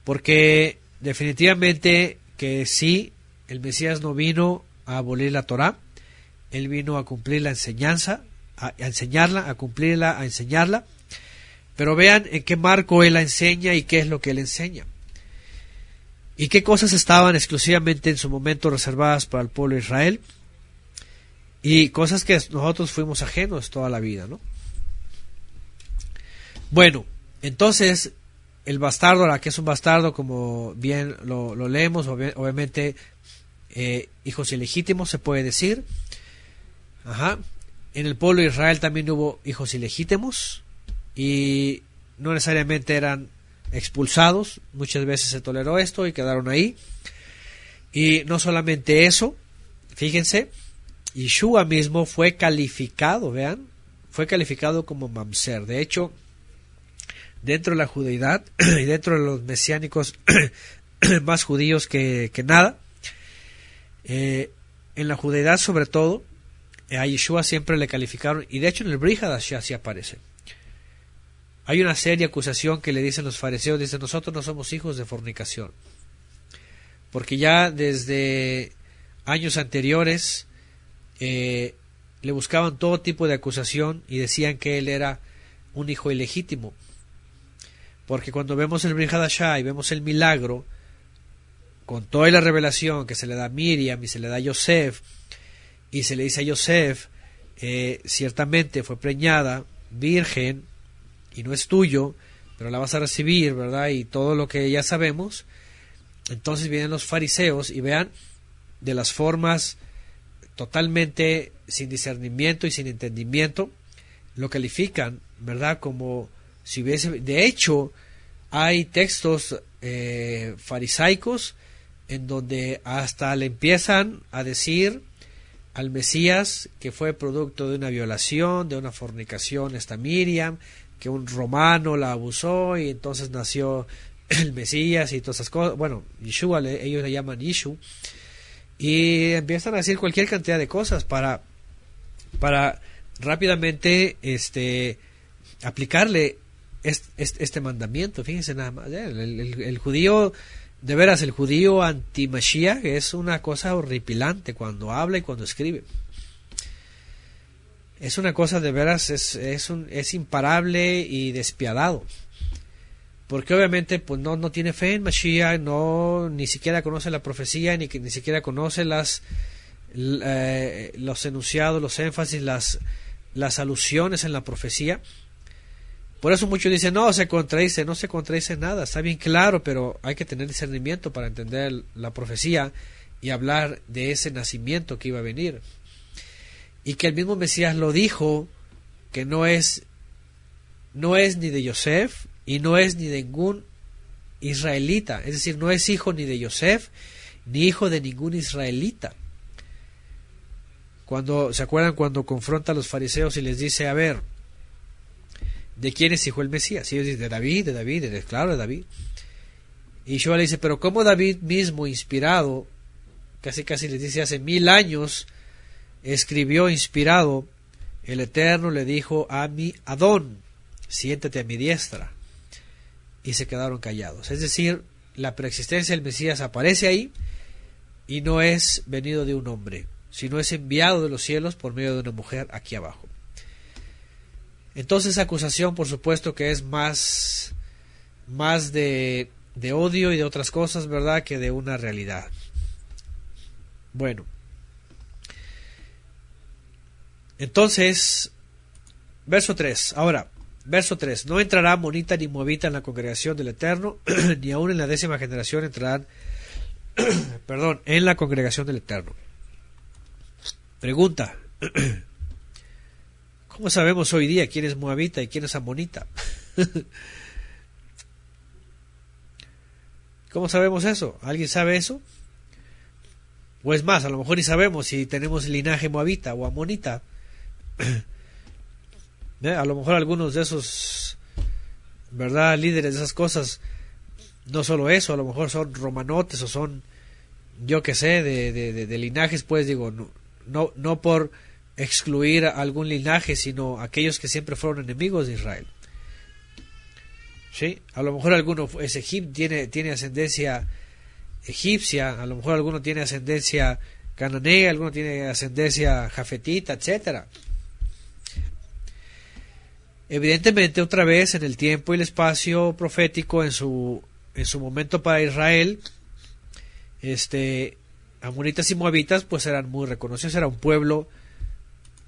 Porque definitivamente que sí, el Mesías no vino a abolir la Torah, él vino a cumplir la enseñanza, a, enseñarla, a cumplirla, a enseñarla. Pero vean en qué marco él la enseña y qué es lo que él enseña. Y qué cosas estaban exclusivamente en su momento reservadas para el pueblo de Israel. Y cosas que nosotros fuimos ajenos toda la vida, ¿no? Bueno, entonces el bastardo, la que es un bastardo, como bien lo, leemos, obviamente eh, hijos ilegítimos se puede decir. Ajá en el pueblo de Israel también hubo hijos ilegítimos y no necesariamente eran expulsados, muchas veces se toleró esto y quedaron ahí. Y no solamente eso, fíjense, Yeshua mismo fue calificado, vean, fue calificado como mamser. De hecho, dentro de la judeidad y dentro de los mesiánicos más judíos que, nada, eh, en la judeidad sobre todo, a Yeshua siempre le calificaron, y de hecho en el Brihadash así aparece. Hay una seria acusación que le dicen los fariseos, dicen nosotros no somos hijos de fornicación. Porque ya desde años anteriores eh, le buscaban todo tipo de acusación y decían que él era un hijo ilegítimo. Porque cuando vemos el Brihadashah y vemos el milagro, con toda la revelación que se le da a Miriam y se le da a Yosef, y se le dice a Yosef, eh, ciertamente fue preñada, virgen, y no es tuyo, pero la vas a recibir, ¿verdad? Y todo lo que ya sabemos. Entonces vienen los fariseos y vean de las formas totalmente sin discernimiento y sin entendimiento, lo califican, ¿verdad? Como si hubiese... De hecho, hay textos eh, farisaicos en donde hasta le empiezan a decir al Mesías que fue producto de una violación, de una fornicación, esta Miriam, que un romano la abusó y entonces nació el Mesías y todas esas cosas. Bueno, Yeshua, ellos le llaman Yishu. Y empiezan a decir cualquier cantidad de cosas para, para rápidamente este, aplicarle este, este, mandamiento. Fíjense nada más. ¿eh? El, judío, de veras, el judío anti es una cosa horripilante cuando habla y cuando escribe. Es una cosa de veras, es, es, un, es imparable y despiadado porque obviamente pues no, no tiene fe en Mashiach, no ni siquiera conoce la profecía, ni, ni siquiera conoce las eh, los enunciados, los énfasis, las, las alusiones en la profecía. Por eso muchos dicen, no, se contradice, no se contradice nada, está bien claro, pero hay que tener discernimiento para entender la profecía y hablar de ese nacimiento que iba a venir. Y que el mismo Mesías lo dijo, que no es, no es ni de Yosef, y no es ni de ningún israelita, es decir, no es hijo ni de Yosef, ni hijo de ningún israelita. Cuando, ¿se acuerdan cuando confronta a los fariseos y les dice, a ver, ¿de quién es hijo el Mesías? Y ellos de David, de David, de, claro, de David. Y Shua le dice, pero ¿cómo David mismo, inspirado, casi casi les dice, hace mil años, escribió inspirado, el Eterno le dijo a mi Adón, siéntate a mi diestra y se quedaron callados. Es decir, la preexistencia del Mesías aparece ahí y no es venido de un hombre, sino es enviado de los cielos por medio de una mujer aquí abajo. Entonces esa acusación, por supuesto, que es más, más de, de odio y de otras cosas, ¿verdad?, que de una realidad. Bueno. Entonces, verso 3. Ahora, Verso 3. No entrará monita ni moabita en la congregación del Eterno, ni aún en la décima generación entrarán, perdón, en la congregación del Eterno. Pregunta. ¿Cómo sabemos hoy día quién es moabita y quién es amonita? ¿Cómo sabemos eso? ¿Alguien sabe eso? O es más, a lo mejor ni sabemos si tenemos linaje moabita o amonita. ¿eh? A lo mejor algunos de esos, ¿verdad? Líderes de esas cosas, no solo eso, a lo mejor son romanotes o son, yo que sé, de, de, linajes, pues digo, no, no, no por excluir algún linaje, sino aquellos que siempre fueron enemigos de Israel. ¿Sí? A lo mejor alguno es egipcio, tiene, tiene ascendencia egipcia, a lo mejor alguno tiene ascendencia cananea, alguno tiene ascendencia jafetita, etcétera. Evidentemente, otra vez, en el tiempo y el espacio profético, en su, en su momento para Israel, este, amonitas y moabitas, pues eran muy reconocidos, era un pueblo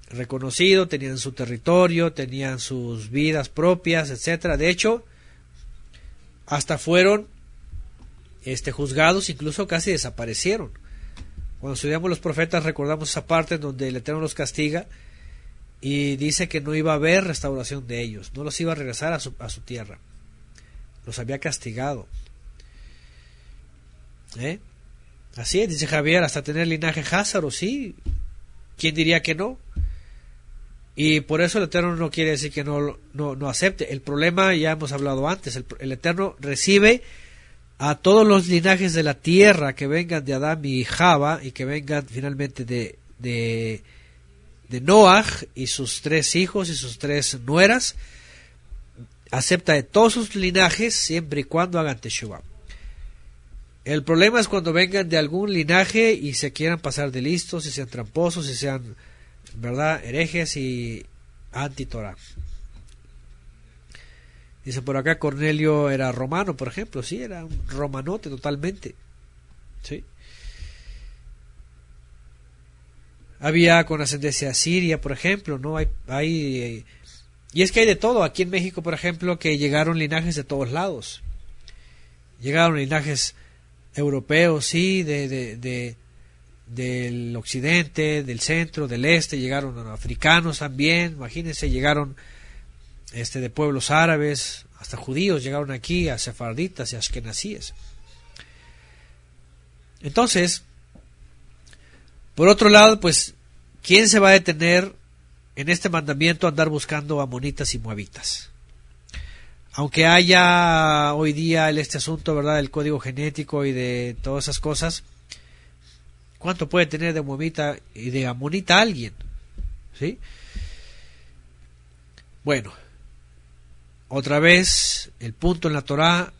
reconocido, tenían su territorio, tenían sus vidas propias, etcétera. De hecho, hasta fueron este, juzgados, incluso casi desaparecieron. Cuando estudiamos los profetas recordamos esa parte donde el Eterno los castiga y dice que no iba a haber restauración de ellos, no los iba a regresar a su, a su tierra, los había castigado. ¿Eh? Así es, dice Javier, hasta tener linaje Házaro, sí. ¿Quién diría que no? Y por eso el Eterno no quiere decir que no, no, acepte. El problema, ya hemos hablado antes, el, Eterno recibe a todos los linajes de la tierra que vengan de Adán y Java y que vengan finalmente de, de de Noah y sus tres hijos y sus tres nueras, acepta de todos sus linajes siempre y cuando hagan Teshuvah. El problema es cuando vengan de algún linaje y se quieran pasar de listos y sean tramposos y sean, ¿verdad?, herejes y anti-Torah. Dice por acá Cornelio era romano, por ejemplo, sí, era un romanote totalmente. ¿Sí? había con ascendencia siria, por ejemplo, ¿no? Hay, hay, y es que hay de todo. Aquí en México, por ejemplo, que llegaron linajes de todos lados. Llegaron linajes europeos, sí, de, de, del occidente, del centro, del este, llegaron africanos también, imagínense, llegaron este, de pueblos árabes, hasta judíos llegaron aquí, a sefarditas y ashkenazíes. Entonces, por otro lado, pues, ¿quién se va a detener en este mandamiento a andar buscando amonitas y moabitas? Aunque haya hoy día este asunto, ¿verdad?, del código genético y de todas esas cosas, ¿cuánto puede tener de moabita y de amonita alguien? ¿Sí? Bueno, otra vez el punto en la Torá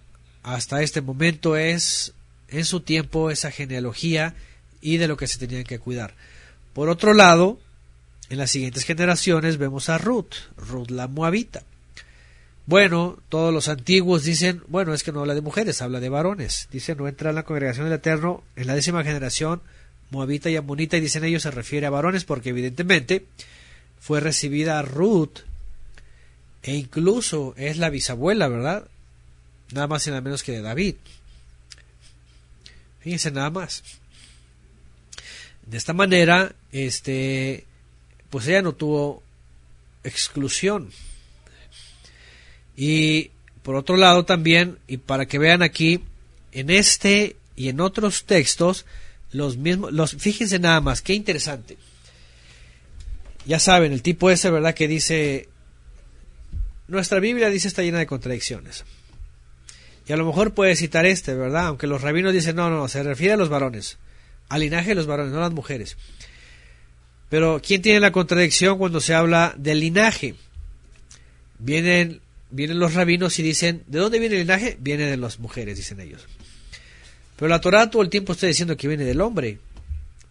hasta este momento es en su tiempo esa genealogía y de lo que se tenían que cuidar. Por otro lado, en las siguientes generaciones vemos a Ruth, Ruth la Moabita. Bueno, todos los antiguos dicen, bueno, es que no habla de mujeres, habla de varones. Dice, no entra en la congregación del Eterno en la décima generación, Moabita y Amonita, y dicen ellos se refiere a varones porque evidentemente fue recibida Ruth e incluso es la bisabuela, ¿verdad? Nada más y nada menos que de David. Fíjense nada más. De esta manera, este, pues ella no tuvo exclusión. Y por otro lado también, y para que vean aquí, en este y en otros textos, los mismos, los, fíjense nada más, qué interesante. Ya saben, el tipo ese, ¿verdad? Que dice, nuestra Biblia dice está llena de contradicciones. Y a lo mejor puede citar este, ¿verdad? Aunque los rabinos dicen, no, no, se refiere a los varones, al linaje de los varones, no a las mujeres. Pero ¿quién tiene la contradicción cuando se habla del linaje? Vienen, vienen los rabinos y dicen, ¿de dónde viene el linaje? Viene de las mujeres, dicen ellos. Pero la Torah todo el tiempo está diciendo que viene del hombre.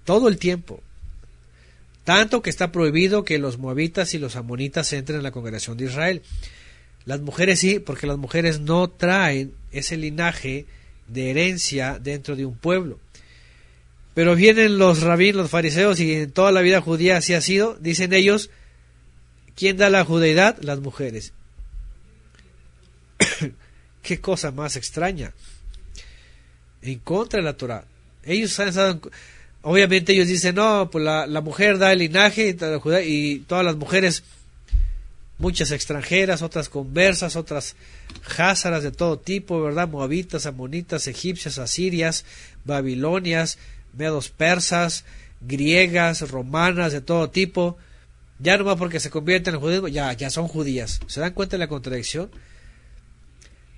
Todo el tiempo. Tanto que está prohibido que los moabitas y los amonitas entren en la congregación de Israel. Las mujeres sí, porque las mujeres no traen ese linaje de herencia dentro de un pueblo. Pero vienen los rabinos, los fariseos, y en toda la vida judía así ha sido, dicen ellos, ¿quién da la judeidad? Las mujeres. Qué cosa más extraña. En contra de la Torah. Ellos han obviamente ellos dicen, no, pues la, mujer da el linaje y, todas las mujeres, muchas extranjeras, otras conversas, otras házaras de todo tipo, ¿verdad? Moabitas, amonitas, egipcias, asirias, babilonias, medos persas, griegas, romanas, de todo tipo, ya nomás porque se convierten en judaísmo, ya, ya son judías. ¿Se dan cuenta de la contradicción?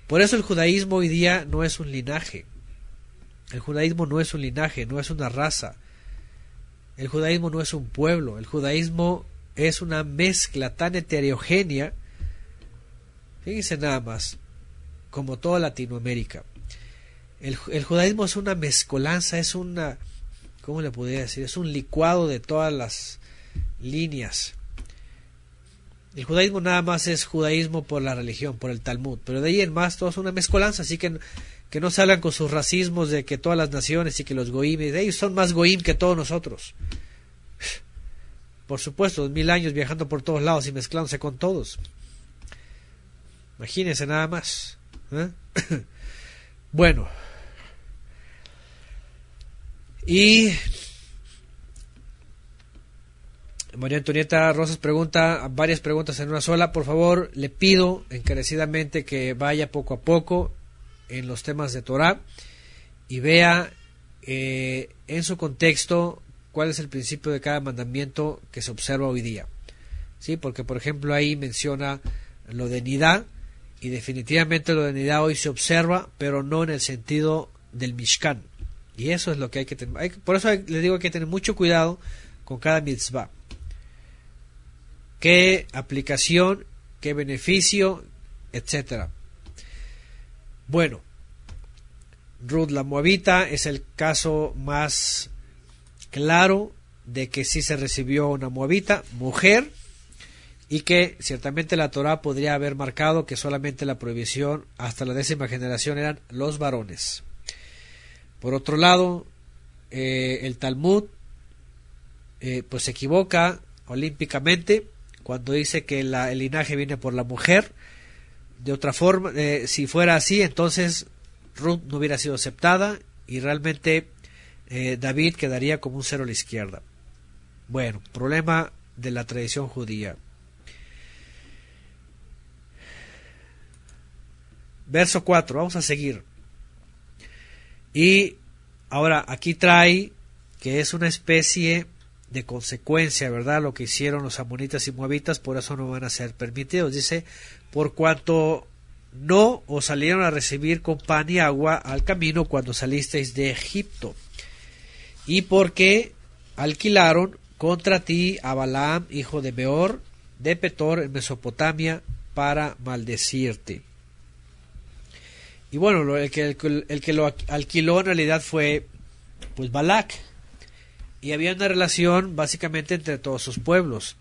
Por eso el judaísmo hoy día no es un linaje. El judaísmo no es un linaje, no es una raza. El judaísmo no es un pueblo. El judaísmo es una mezcla tan heterogénea. Fíjense nada más, como toda Latinoamérica. El, judaísmo es una mezcolanza, es una, ¿cómo le podría decir? Es un licuado de todas las líneas. El judaísmo nada más es judaísmo por la religión, por el Talmud, pero de ahí en más todo es una mezcolanza, así que que no salgan con sus racismos de que todas las naciones y que los goim, ellos son más goim que todos nosotros. Por supuesto, dos mil años viajando por todos lados y mezclándose con todos. Imagínense nada más. ¿eh? bueno. Y María Antonieta Rosas pregunta varias preguntas en una sola. Por favor, le pido encarecidamente que vaya poco a poco en los temas de Torah y vea eh, en su contexto cuál es el principio de cada mandamiento que se observa hoy día. ¿Sí? Porque, por ejemplo, ahí menciona lo de Nidá y definitivamente lo de Nidá hoy se observa, pero no en el sentido del Mishkan. Y eso es lo que hay que tener. por eso les digo que hay que tener mucho cuidado con cada mitzvah. Qué aplicación, qué beneficio, etcétera. Bueno, Ruth la Moabita es el caso más claro de que sí se recibió una Moabita, mujer, y que ciertamente la Torah podría haber marcado que solamente la prohibición hasta la décima generación eran los varones. Por otro lado, eh, el Talmud eh, pues se equivoca olímpicamente cuando dice que el linaje viene por la mujer de otra forma, eh, si fuera así, entonces Ruth no hubiera sido aceptada y realmente eh, David quedaría como un cero a la izquierda. Bueno, problema de la tradición judía. Verso 4, vamos a seguir. Y ahora aquí trae que es una especie de consecuencia, ¿verdad? Lo que hicieron los amonitas y moabitas, por eso no van a ser permitidos. Dice, por cuanto no os salieron a recibir con pan y agua al camino cuando salisteis de Egipto, y porque alquilaron contra ti a Balaam, hijo de Beor, de Petor en Mesopotamia para maldecirte. Y bueno, el que, el, que lo alquiló en realidad fue pues Balak. Y había una relación básicamente entre todos sus pueblos.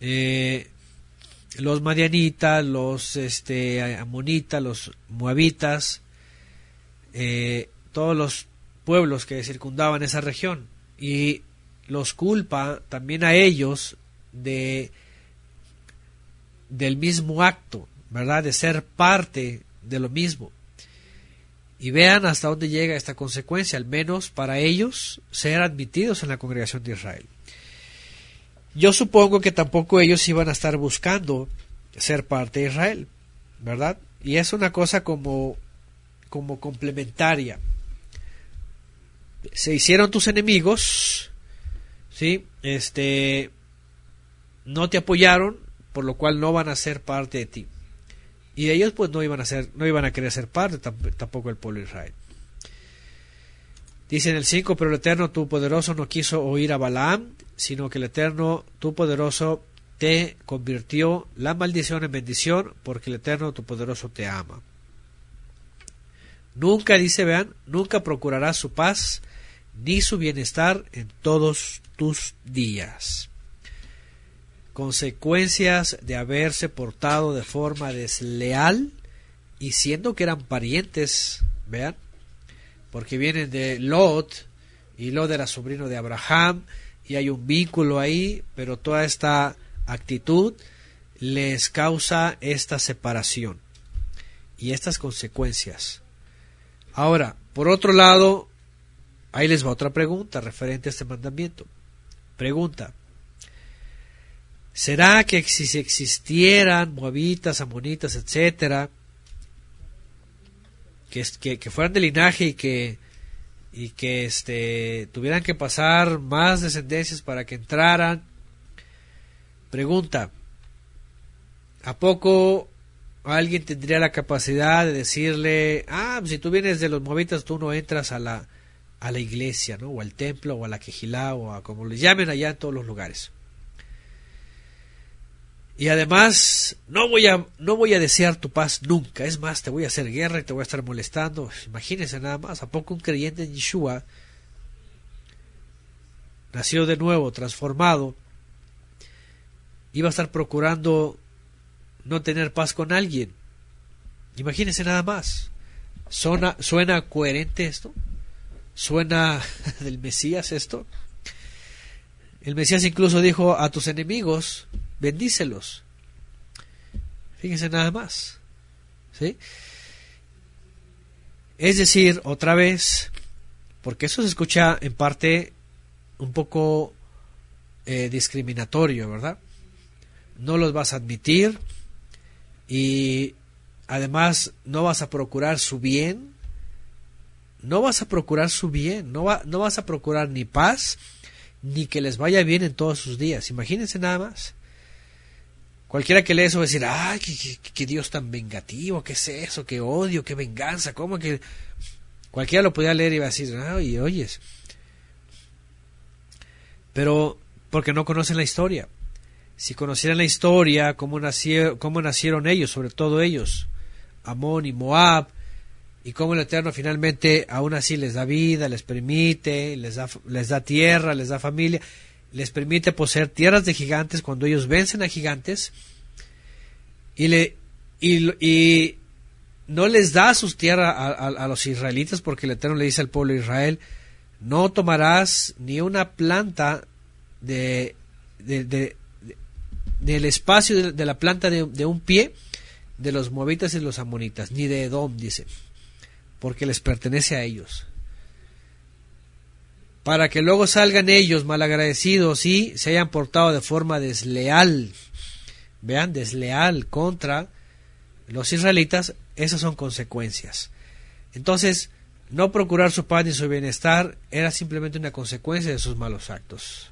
Eh, los madianitas, los este, amonitas, los moabitas, eh, todos los pueblos que circundaban esa región. Y los culpa también a ellos de del mismo acto, ¿verdad? De ser parte de lo mismo. Y vean hasta dónde llega esta consecuencia, al menos para ellos ser admitidos en la congregación de Israel. Yo supongo que tampoco ellos iban a estar buscando ser parte de Israel, ¿verdad? Y es una cosa como, como complementaria. Se hicieron tus enemigos, ¿sí? Este, no te apoyaron, por lo cual no van a ser parte de ti. Y ellos pues no iban a ser, no iban a querer ser parte tampoco el pueblo de Israel. Dice en el 5, pero el Eterno tu poderoso no quiso oír a Balaam, sino que el Eterno tu poderoso te convirtió la maldición en bendición, porque el Eterno tu poderoso te ama. Nunca, dice, vean, nunca procurarás su paz ni su bienestar en todos tus días consecuencias de haberse portado de forma desleal y siendo que eran parientes, vean, porque vienen de Lot y Lot era sobrino de Abraham y hay un vínculo ahí, pero toda esta actitud les causa esta separación y estas consecuencias. Ahora, por otro lado, ahí les va otra pregunta referente a este mandamiento. Pregunta, ¿Será que si existieran moabitas, amonitas, etcétera, que, fueran de linaje y que, y que este, tuvieran que pasar más descendencias para que entraran? Pregunta, ¿a poco alguien tendría la capacidad de decirle, ah, si tú vienes de los moabitas, tú no entras a la, a la iglesia, ¿no? O al templo, o a la quejilá, o a como le llamen allá en todos los lugares? Y además, no voy a, no voy a desear tu paz nunca. Es más, te voy a hacer guerra y te voy a estar molestando. Imagínense nada más. ¿A poco un creyente en Yeshua, nació de nuevo, transformado, iba a estar procurando no tener paz con alguien? Imagínense nada más. ¿Suena, ¿Suena coherente esto? ¿Suena del Mesías esto? El Mesías incluso dijo a tus enemigos, bendícelos. Fíjense nada más. ¿Sí? Es decir, otra vez, porque eso se escucha en parte un poco eh, discriminatorio, ¿verdad? No los vas a admitir y además no vas a procurar su bien, no vas a procurar su bien, no, va, no vas a procurar ni paz, ni que les vaya bien en todos sus días. Imagínense nada más. Cualquiera que lee eso va a decir, ay, qué, Dios tan vengativo, qué es eso, qué odio, qué venganza, cómo que... Cualquiera lo podía leer y va a decir, ay, oyes. Pero porque no conocen la historia. Si conocieran la historia, cómo, nacieron, cómo nacieron ellos, sobre todo ellos, Amón y Moab, y cómo el Eterno finalmente aún así les da vida, les permite, les da, les da tierra, les da familia, les permite poseer tierras de gigantes cuando ellos vencen a gigantes y, le, y, no les da sus tierras a, los israelitas porque el Eterno le dice al pueblo de Israel, no tomarás ni una planta de, de, del espacio de, la planta de, un pie de los moabitas y los amonitas, ni de Edom, dice, porque les pertenece a ellos para que luego salgan ellos malagradecidos y se hayan portado de forma desleal, vean, desleal contra los israelitas, esas son consecuencias. Entonces, no procurar su paz ni su bienestar era simplemente una consecuencia de sus malos actos.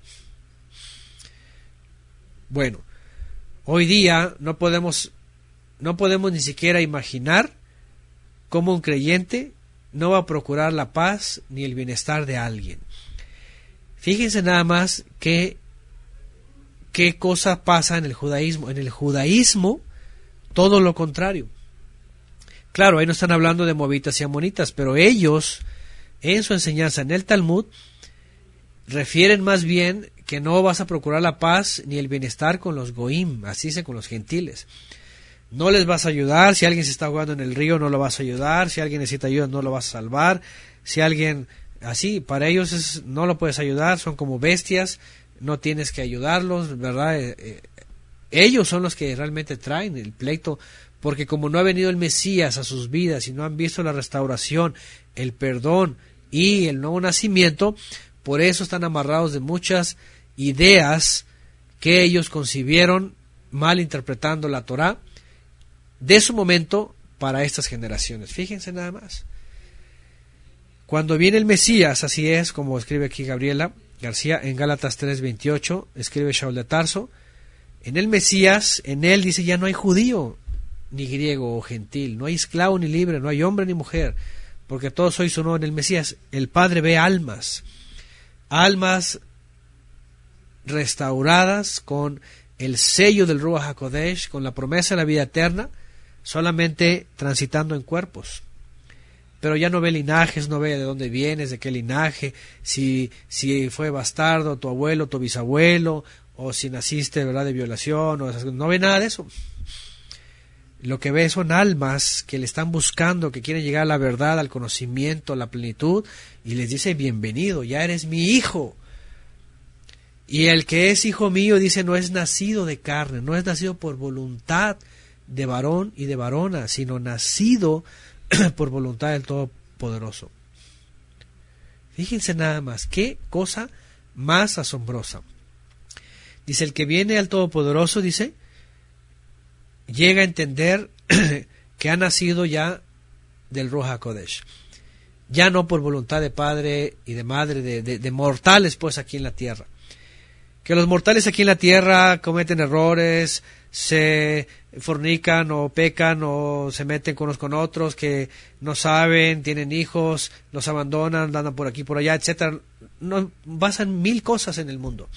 Bueno, hoy día no podemos no podemos ni siquiera imaginar cómo un creyente no va a procurar la paz ni el bienestar de alguien. Fíjense nada más qué, ¿qué cosa pasa en el judaísmo? En el judaísmo, todo lo contrario. Claro, ahí no están hablando de moabitas y amonitas, pero ellos, en su enseñanza en el Talmud, refieren más bien que no vas a procurar la paz ni el bienestar con los goim, así se con los gentiles. No les vas a ayudar, si alguien se está jugando en el río no lo vas a ayudar, si alguien necesita ayuda no lo vas a salvar, si alguien así, para ellos es, no lo puedes ayudar, son como bestias, no tienes que ayudarlos, ¿verdad? Eh, eh, ellos son los que realmente traen el pleito, porque como no ha venido el Mesías a sus vidas y no han visto la restauración, el perdón y el nuevo nacimiento, por eso están amarrados de muchas ideas que ellos concibieron mal interpretando la Torá de su momento para estas generaciones. Fíjense nada más. Cuando viene el Mesías, así es como escribe aquí Gabriela García en Gálatas 3:28, escribe Shaul de Tarso, en el Mesías, en él dice ya no hay judío, ni griego o gentil, no hay esclavo ni libre, no hay hombre ni mujer, porque todos sois uno en el Mesías. El Padre ve almas almas restauradas con el sello del Ruach HaKodesh, con la promesa de la vida eterna, solamente transitando en cuerpos. Pero ya no ve linajes, no ve de dónde vienes, de qué linaje, si, si fue bastardo tu abuelo, tu bisabuelo, o si naciste ¿verdad? de violación, o no ve nada de eso. Lo que ve son almas que le están buscando, que quieren llegar a la verdad, al conocimiento, a la plenitud, y les dice, bienvenido, ya eres mi hijo. Y el que es hijo mío dice, no es nacido de carne, no es nacido por voluntad de varón y de varona, sino nacido por voluntad del Todopoderoso. Fíjense nada más, qué cosa más asombrosa. Dice, el que viene al Todopoderoso, dice, llega a entender que ha nacido ya del Roja Kodesh. Ya no por voluntad de padre y de madre, de, de, mortales pues aquí en la tierra. Que los mortales aquí en la tierra cometen errores, se fornican o pecan o se meten unos con otros, que no saben, tienen hijos, los abandonan, andan por aquí por allá, etcétera. No, pasan mil cosas en el mundo.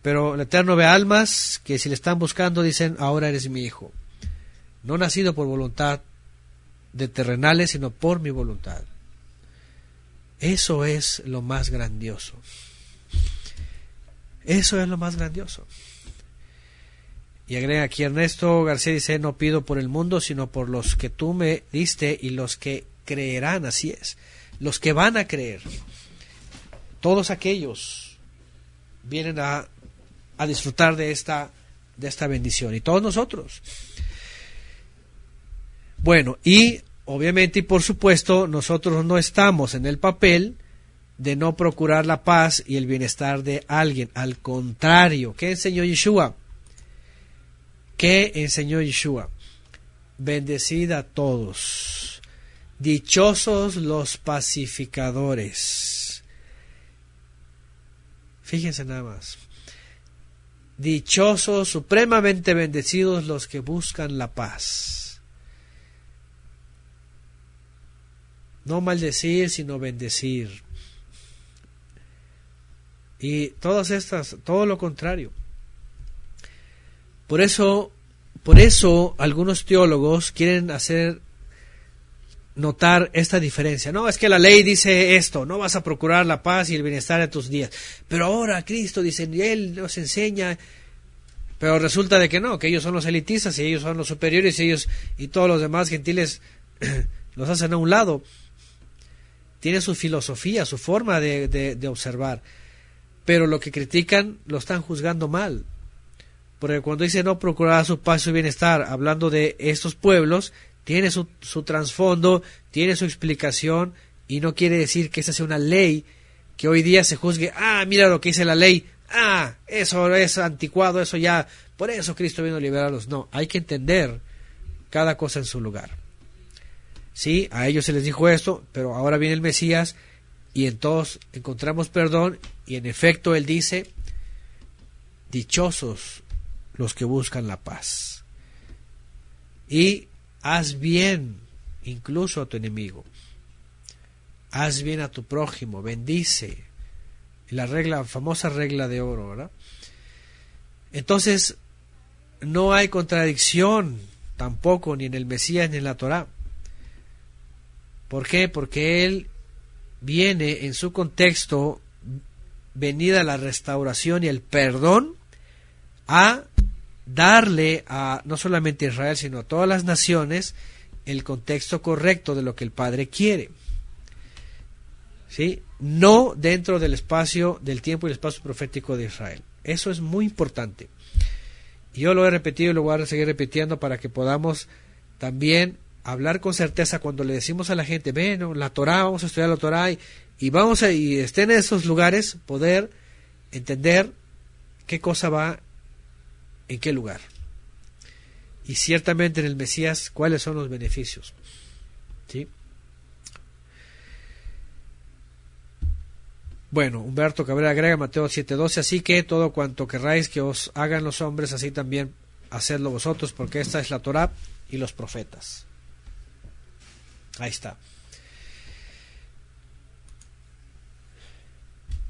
Pero el Eterno ve almas que si le están buscando dicen, ahora eres mi hijo. No nacido por voluntad de terrenales, sino por mi voluntad. Eso es lo más grandioso. Eso es lo más grandioso. Y agrega aquí Ernesto García dice, no pido por el mundo, sino por los que tú me diste y los que creerán, así es. Los que van a creer. Todos aquellos vienen a a disfrutar de esta, de esta bendición. Y todos nosotros. Bueno, y obviamente y por supuesto nosotros no estamos en el papel de no procurar la paz y el bienestar de alguien. Al contrario, ¿qué enseñó Yeshua? ¿Qué enseñó Yeshua? Bendecida a todos. Dichosos los pacificadores. Fíjense nada más. Dichosos, supremamente bendecidos los que buscan la paz. No maldecir, sino bendecir. Y todas estas, todo lo contrario. Por eso, por eso algunos teólogos quieren hacer notar esta diferencia. No, es que la ley dice esto, no vas a procurar la paz y el bienestar de tus días. Pero ahora Cristo dice, Él nos enseña, pero resulta de que no, que ellos son los elitistas y ellos son los superiores y ellos y todos los demás gentiles los hacen a un lado. Tiene su filosofía, su forma de, de observar. Pero lo que critican lo están juzgando mal. Porque cuando dice no procurar su paz y su bienestar, hablando de estos pueblos, tiene su, su trasfondo, tiene su explicación y no quiere decir que esa sea una ley que hoy día se juzgue, ah, mira lo que dice la ley, ah, eso es anticuado, eso ya, por eso Cristo vino a liberarlos. No, hay que entender cada cosa en su lugar. Sí, a ellos se les dijo esto, pero ahora viene el Mesías y entonces encontramos perdón y en efecto él dice, dichosos los que buscan la paz. Y Haz bien incluso a tu enemigo. Haz bien a tu prójimo, bendice. la regla, famosa regla de oro, ¿verdad? Entonces, no hay contradicción tampoco ni en el Mesías ni en la Torá. ¿Por qué? Porque él viene en su contexto venida la restauración y el perdón a darle a no solamente a Israel sino a todas las naciones el contexto correcto de lo que el Padre quiere. ¿Sí? No dentro del espacio del tiempo y el espacio profético de Israel. Eso es muy importante. Yo lo he repetido y lo voy a seguir repitiendo para que podamos también hablar con certeza cuando le decimos a la gente, ven, la Torah, vamos a estudiar la Torah y, vamos a, y estén en esos lugares, poder entender qué cosa va en qué lugar. Y ciertamente en el Mesías, cuáles son los beneficios. ¿Sí? Bueno, Humberto Cabrera agrega Mateo 7:12, así que todo cuanto querráis que os hagan los hombres, así también hacedlo vosotros, porque esta es la Torá y los profetas. Ahí está.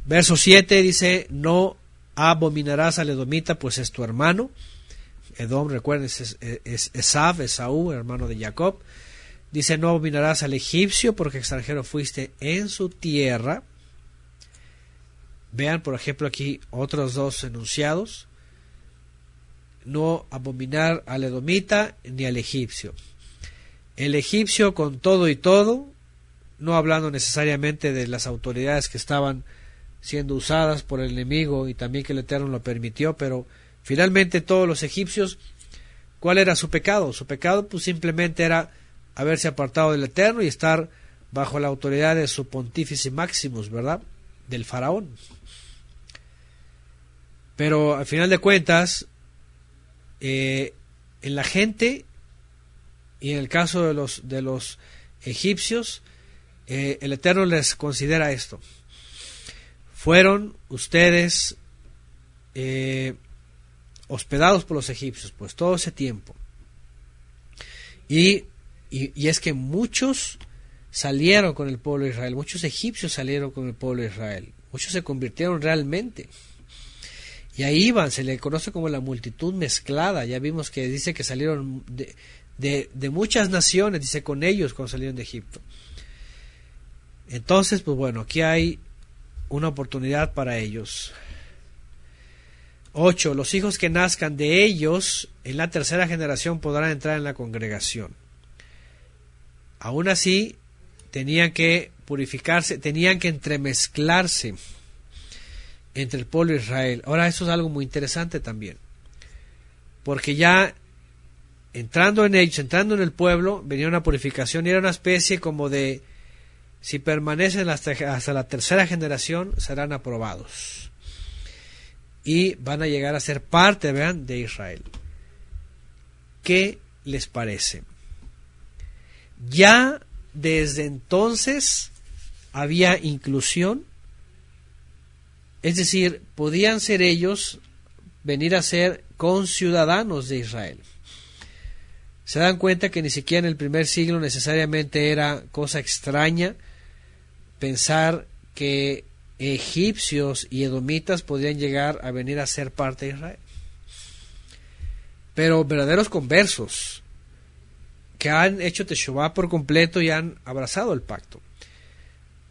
Verso 7 dice, no abominarás al edomita, pues es tu hermano. Edom, recuerden, es, es Esaú, hermano de Jacob. Dice, no abominarás al egipcio, porque extranjero fuiste en su tierra. Vean, por ejemplo, aquí otros dos enunciados. No abominar al edomita ni al egipcio. El egipcio con todo y todo, no hablando necesariamente de las autoridades que estaban siendo usadas por el enemigo y también que el Eterno lo permitió, pero finalmente todos los egipcios, ¿cuál era su pecado? Su pecado pues simplemente era haberse apartado del Eterno y estar bajo la autoridad de su pontífice Maximus, ¿verdad? Del faraón. Pero al final de cuentas, eh, en la gente y en el caso de los, de los egipcios, eh, el Eterno les considera esto. Fueron ustedes eh, hospedados por los egipcios, pues todo ese tiempo. Y, y, es que muchos salieron con el pueblo de Israel, muchos egipcios salieron con el pueblo de Israel, muchos se convirtieron realmente. Y ahí iban, se le conoce como la multitud mezclada. Ya vimos que dice que salieron de, de, de, muchas naciones, dice con ellos cuando salieron de Egipto. Entonces, pues bueno, aquí hay una oportunidad para ellos. 8. Los hijos que nazcan de ellos en la tercera generación podrán entrar en la congregación. Aún así, tenían que purificarse, tenían que entremezclarse entre el pueblo de Israel. Ahora eso es algo muy interesante también, porque ya entrando en ellos, entrando en el pueblo, venía una purificación y era una especie como de, si permanecen hasta, la tercera generación, serán aprobados. Y van a llegar a ser parte, vean, de Israel. ¿Qué les parece? Ya desde entonces había inclusión es decir, podían ser ellos venir a ser conciudadanos de Israel. Se dan cuenta que ni siquiera en el primer siglo necesariamente era cosa extraña pensar que egipcios y edomitas podían llegar a venir a ser parte de Israel. Pero verdaderos conversos que han hecho Teshuvah por completo y han abrazado el pacto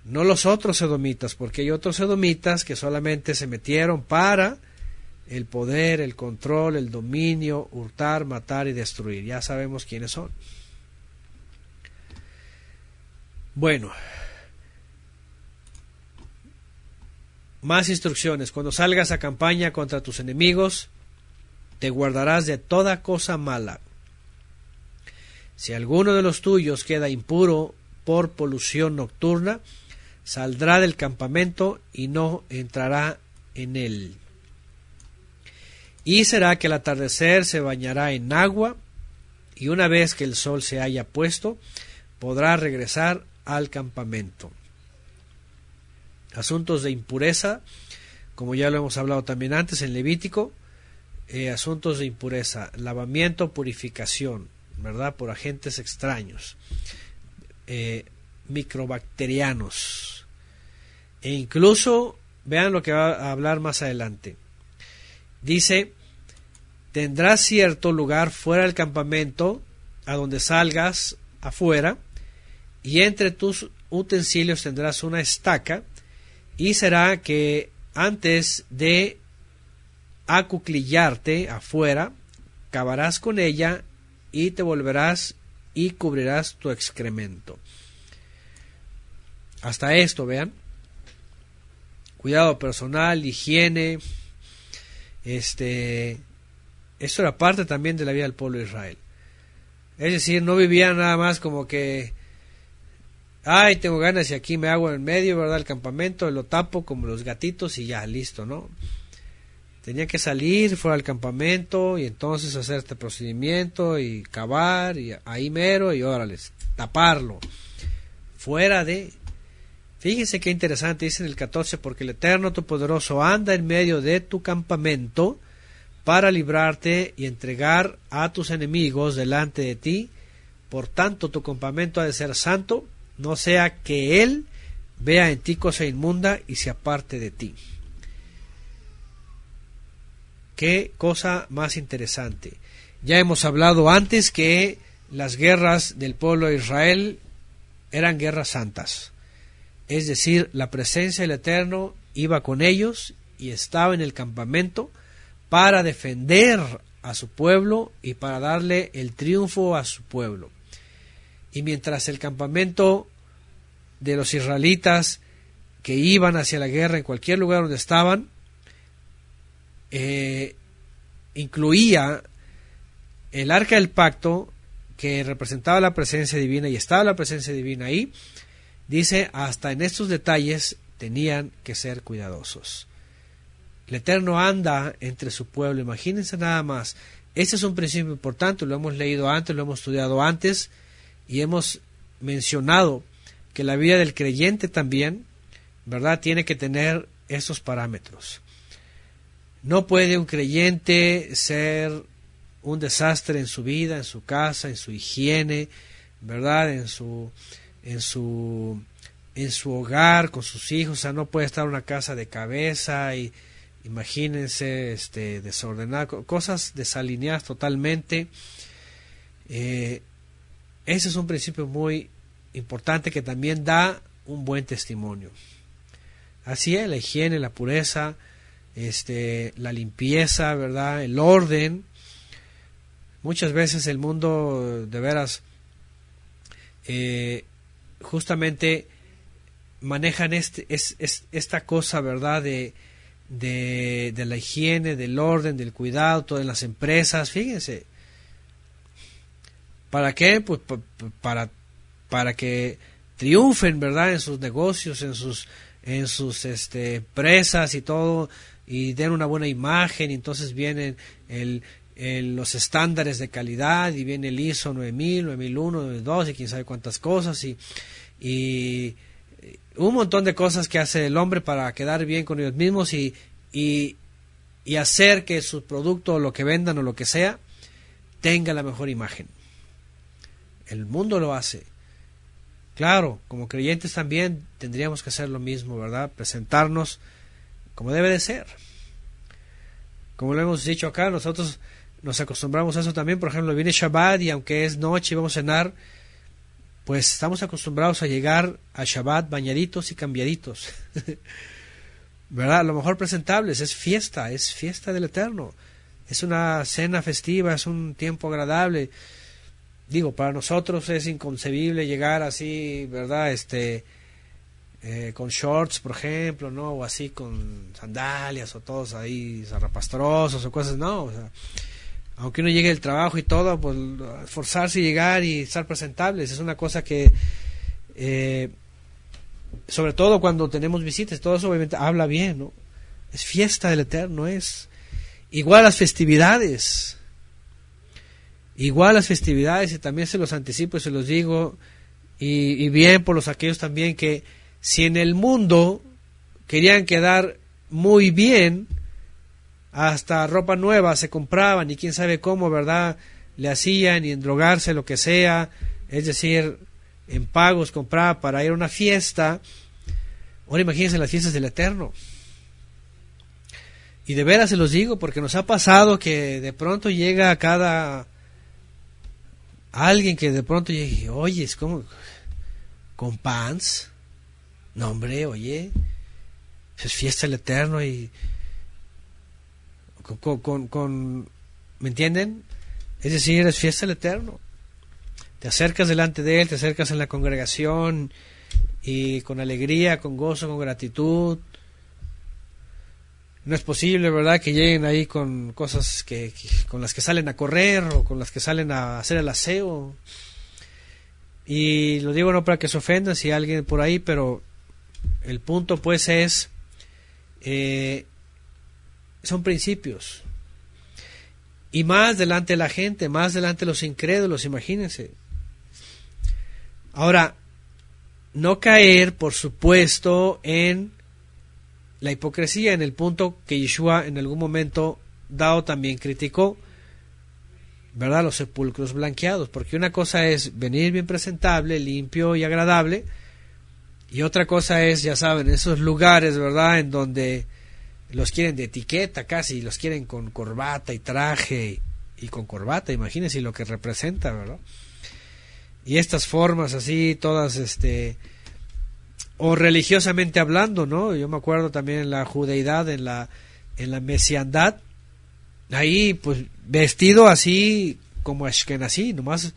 no los otros edomitas, porque hay otros edomitas que solamente se metieron para el poder, el control, el dominio, hurtar, matar y destruir. Ya sabemos quiénes son. Bueno, más instrucciones. Cuando salgas a campaña contra tus enemigos, te guardarás de toda cosa mala. Si alguno de los tuyos queda impuro por polución nocturna, saldrá del campamento y no entrará en él. Y será que al atardecer se bañará en agua, y una vez que el sol se haya puesto, podrá regresar al campamento. Asuntos de impureza, como ya lo hemos hablado también antes en Levítico, eh, asuntos de impureza, lavamiento, purificación, ¿verdad? Por agentes extraños, eh, microbacterianos, e incluso vean lo que va a hablar más adelante. Dice, tendrás cierto lugar fuera del campamento, a donde salgas afuera, y entre tus utensilios tendrás una estaca, y será que antes de acuclillarte afuera, cavarás con ella y te volverás y cubrirás tu excremento. Hasta esto, vean. Cuidado personal, higiene. Este. Esto era parte también de la vida del pueblo de Israel. Es decir, no vivían nada más como que. Ay, tengo ganas y aquí me hago en medio, ¿verdad? El campamento, lo tapo como los gatitos y ya, listo, ¿no? Tenía que salir fuera del campamento y entonces hacer este procedimiento y cavar y ahí mero y órale, taparlo. Fuera de Fíjense qué interesante, dice en el 14, porque el Eterno tu poderoso anda en medio de tu campamento para librarte y entregar a tus enemigos delante de ti. Por tanto, tu campamento ha de ser santo, no sea que Él vea en ti cosa inmunda y se aparte de ti. Qué cosa más interesante. Ya hemos hablado antes que las guerras del pueblo de Israel eran guerras santas es decir, la presencia del Eterno iba con ellos y estaba en el campamento para defender a su pueblo y para darle el triunfo a su pueblo. Y mientras el campamento de los israelitas que iban hacia la guerra en cualquier lugar donde estaban, eh, incluía el arca del pacto que representaba la presencia divina y estaba la presencia divina ahí, Dice, hasta en estos detalles tenían que ser cuidadosos. El Eterno anda entre su pueblo, imagínense nada más. Este es un principio importante, lo hemos leído antes, lo hemos estudiado antes y hemos mencionado que la vida del creyente también, ¿verdad?, tiene que tener esos parámetros. No puede un creyente ser un desastre en su vida, en su casa, en su higiene, ¿verdad?, en su en su en su hogar con sus hijos, o sea, no puede estar una casa de cabeza y imagínense este desordenado, cosas desalineadas totalmente. Eh, ese es un principio muy importante que también da un buen testimonio. Así es, la higiene, la pureza, este, la limpieza, ¿verdad? El orden. Muchas veces el mundo de veras eh, justamente manejan este, es, esta cosa, ¿verdad? De, de, la higiene, del orden, del cuidado, todas las empresas, fíjense. ¿Para qué? Pues para, para que triunfen, ¿verdad? En sus negocios, en sus, en sus este, empresas y todo, y den una buena imagen, y entonces vienen el, los estándares de calidad y viene el ISO 9000, 9001, 9002 y quién sabe cuántas cosas y, y un montón de cosas que hace el hombre para quedar bien con ellos mismos y, y, y hacer que su producto lo que vendan o lo que sea tenga la mejor imagen. El mundo lo hace. Claro, como creyentes también tendríamos que hacer lo mismo, ¿verdad? Presentarnos como debe de ser. Como lo hemos dicho acá, nosotros nos acostumbramos a eso también. Por ejemplo, viene Shabbat y aunque es noche y vamos a cenar, pues estamos acostumbrados a llegar a Shabbat bañaditos y cambiaditos. ¿Verdad? lo mejor presentables, es fiesta, es fiesta del Eterno. Es una cena festiva, es un tiempo agradable. Digo, para nosotros es inconcebible llegar así, ¿verdad? Este, eh, con shorts, por ejemplo, ¿no? O así con sandalias o todos ahí zarrapastrosos o cosas, no. O sea, aunque uno llegue del trabajo y todo, pues forzarse y llegar y estar presentables es una cosa que, eh, sobre todo cuando tenemos visitas, todo eso obviamente habla bien, ¿no? Es fiesta del Eterno, es igual las festividades, igual las festividades, y también se los anticipo y se los digo, y, bien por los aquellos también que si en el mundo querían quedar muy bien, hasta ropa nueva se compraban y quién sabe cómo, ¿verdad? Le hacían y en drogarse, lo que sea, es decir, en pagos compraba para ir a una fiesta. Ahora imagínense las fiestas del Eterno. Y de veras se los digo porque nos ha pasado que de pronto llega cada alguien que de pronto llegue, oye, es como con pants. No, hombre, oye, es fiesta el eterno y con, con, con, ¿me entienden? Es decir, es fiesta el eterno. Te acercas delante de él, te acercas en la congregación y con alegría, con gozo, con gratitud, no es posible, ¿verdad?, que lleguen ahí con cosas que, con las que salen a correr o con las que salen a hacer el aseo. Y lo digo no para que se ofendan si alguien por ahí, pero el punto pues es, eh, son principios. Y más delante de la gente, más delante de los incrédulos, imagínense. Ahora, no caer, por supuesto, en la hipocresía en el punto que Yeshua en algún momento dado también criticó, ¿verdad? Los sepulcros blanqueados, porque una cosa es venir bien presentable, limpio y agradable, y otra cosa es, ya saben, esos lugares, ¿verdad? En donde los quieren de etiqueta casi, los quieren con corbata y traje y, con corbata, imagínense lo que representa, ¿verdad? Y estas formas así, todas, este, o religiosamente hablando, ¿no? Yo me acuerdo también en la judeidad, en la, en la mesiandad, ahí pues vestido así como Ashkenazi, nomás,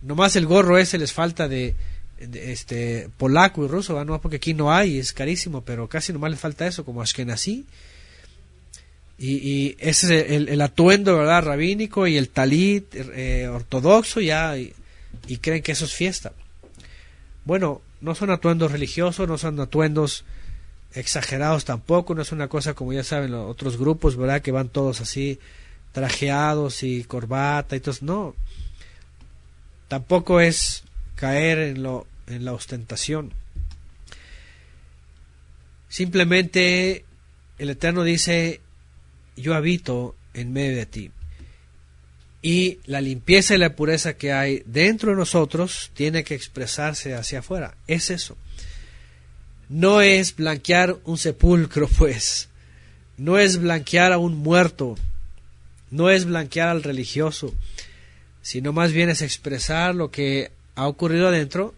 nomás el gorro ese les falta de, este polaco y ruso, no porque aquí no hay, es carísimo, pero casi nomás les falta eso, como Ashkenazi. Y, y ese es el, atuendo, ¿verdad? Rabínico y el talit eh, ortodoxo ya, y creen que eso es fiesta. Bueno, no son atuendos religiosos, no son atuendos exagerados tampoco, no es una cosa como ya saben los otros grupos, ¿verdad? Que van todos así trajeados y corbata y todo, no. Tampoco es caer en lo en la ostentación. Simplemente el Eterno dice, yo habito en medio de ti. Y la limpieza y la pureza que hay dentro de nosotros tiene que expresarse hacia afuera. Es eso. No es blanquear un sepulcro, pues. No es blanquear a un muerto. No es blanquear al religioso. Sino más bien es expresar lo que ha ocurrido adentro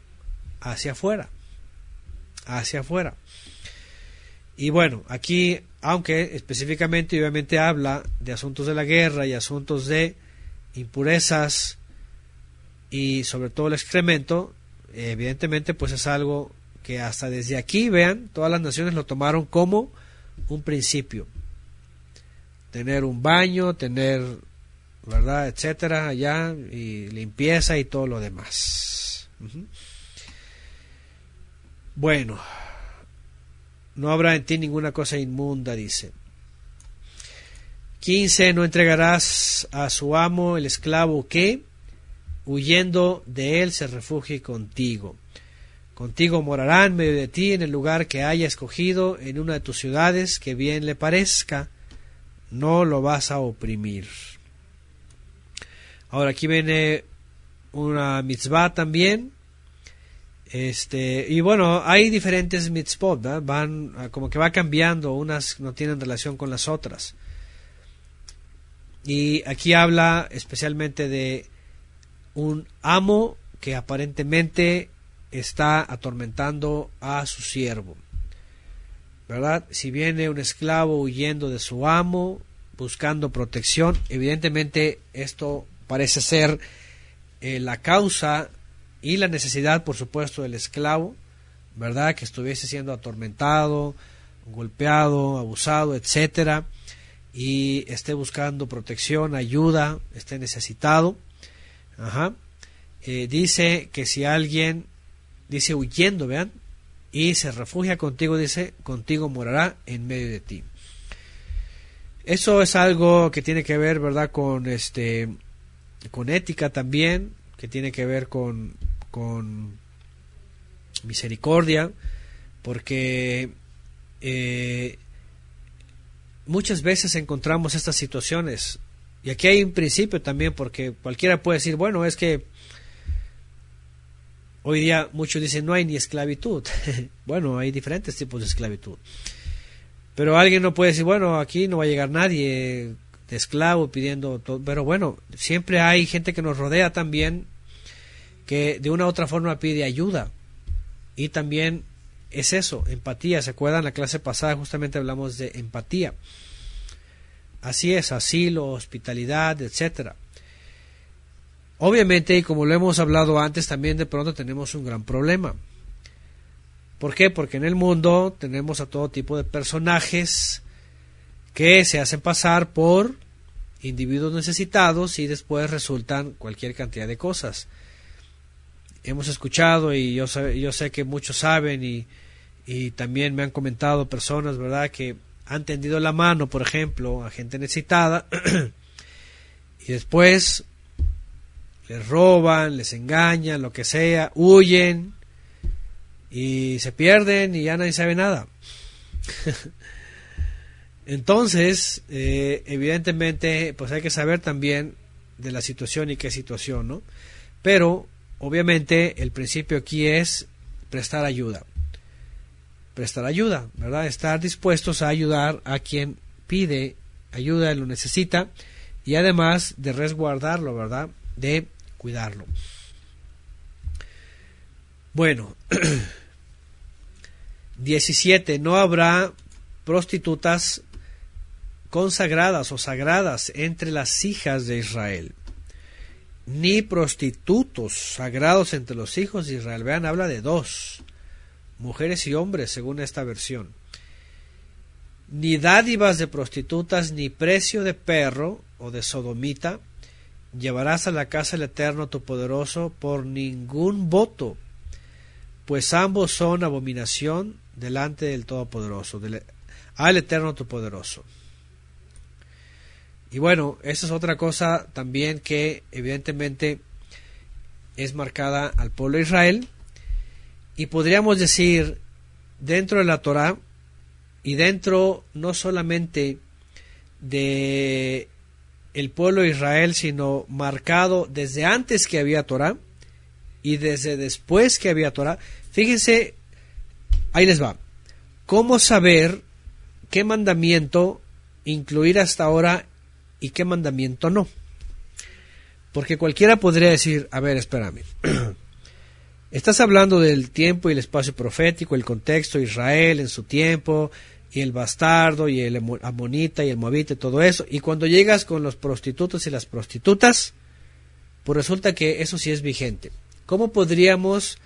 hacia afuera. Hacia afuera. Y bueno, aquí, aunque específicamente obviamente habla de asuntos de la guerra y asuntos de impurezas y sobre todo el excremento, evidentemente pues es algo que hasta desde aquí, vean, todas las naciones lo tomaron como un principio. Tener un baño, tener, ¿verdad?, etcétera, allá, y limpieza y todo lo demás. Bueno, no habrá en ti ninguna cosa inmunda, dice. 15. No entregarás a su amo el esclavo que, huyendo de él, se refugie contigo. Contigo morará en medio de ti en el lugar que haya escogido en una de tus ciudades que bien le parezca. No lo vas a oprimir. Ahora aquí viene una mitzvah también. Este, y bueno, hay diferentes mitzvot, van como que va cambiando, unas no tienen relación con las otras. Y aquí habla especialmente de un amo que aparentemente está atormentando a su siervo. ¿Verdad? Si viene un esclavo huyendo de su amo, buscando protección, evidentemente esto parece ser eh, la causa y la necesidad, por supuesto, del esclavo, ¿verdad? Que estuviese siendo atormentado, golpeado, abusado, etcétera y esté buscando protección, ayuda, esté necesitado. Eh, dice que si alguien dice huyendo, vean, y se refugia contigo, dice, contigo morará en medio de ti. Eso es algo que tiene que ver, ¿verdad?, con este con ética también, que tiene que ver con, con misericordia, porque eh, muchas veces encontramos estas situaciones. Y aquí hay un principio también, porque cualquiera puede decir, bueno, es que hoy día muchos dicen no hay ni esclavitud. bueno, hay diferentes tipos de esclavitud. Pero alguien no puede decir, bueno, aquí no va a llegar nadie de esclavo pidiendo todo. Pero bueno, siempre hay gente que nos rodea también que de una u otra forma pide ayuda. Y también es eso, empatía. ¿Se acuerdan? La clase pasada justamente hablamos de empatía. Así es, asilo, hospitalidad, etcétera. Obviamente, y como lo hemos hablado antes, también de pronto tenemos un gran problema. ¿Por qué? Porque en el mundo tenemos a todo tipo de personajes que se hacen pasar por individuos necesitados y después resultan cualquier cantidad de cosas. Hemos escuchado y yo yo sé que muchos saben y, y también me han comentado personas, ¿verdad?, que han tendido la mano, por ejemplo, a gente necesitada y después les roban, les engañan, lo que sea, huyen y se pierden y ya nadie sabe nada. Entonces, eh, evidentemente, pues hay que saber también de la situación y qué situación, ¿no? Pero, obviamente, el principio aquí es prestar ayuda. Prestar ayuda, ¿verdad? Estar dispuestos a ayudar a quien pide ayuda, y lo necesita, y además de resguardarlo, ¿verdad? De cuidarlo. Bueno, 17. No habrá prostitutas consagradas o sagradas entre las hijas de Israel, ni prostitutos sagrados entre los hijos de Israel. Vean, habla de dos, mujeres y hombres, según esta versión. Ni dádivas de prostitutas, ni precio de perro o de sodomita, llevarás a la casa del Eterno tu poderoso por ningún voto, pues ambos son abominación delante del Todopoderoso, al Eterno tu poderoso. Y bueno, esa es otra cosa también que evidentemente es marcada al pueblo de Israel. Y podríamos decir, dentro de la Torah, y dentro no solamente de el pueblo de Israel, sino marcado desde antes que había Torah y desde después que había Torah. Fíjense, ahí les va. ¿Cómo saber qué mandamiento incluir hasta ahora y qué mandamiento no. Porque cualquiera podría decir, a ver, espérame, estás hablando del tiempo y el espacio profético, el contexto Israel en su tiempo, y el bastardo, y el amonita, y el moabita, todo eso, y cuando llegas con los prostitutos y las prostitutas, pues resulta que eso sí es vigente. ¿Cómo podríamos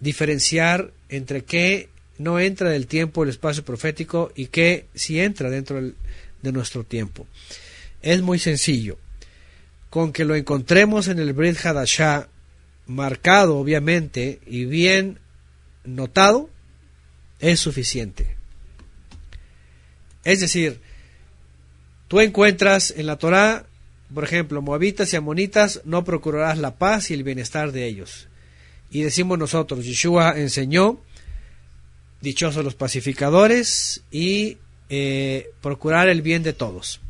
diferenciar entre qué no entra del tiempo, el espacio profético, y qué sí entra dentro del, de nuestro tiempo. Es muy sencillo. Con que lo encontremos en el Brit Hadashah, marcado obviamente y bien notado, es suficiente. Es decir, tú encuentras en la Torá, por ejemplo, moabitas y amonitas, no procurarás la paz y el bienestar de ellos. Y decimos nosotros, Yeshua enseñó, dichosos los pacificadores y eh, procurar el bien de todos.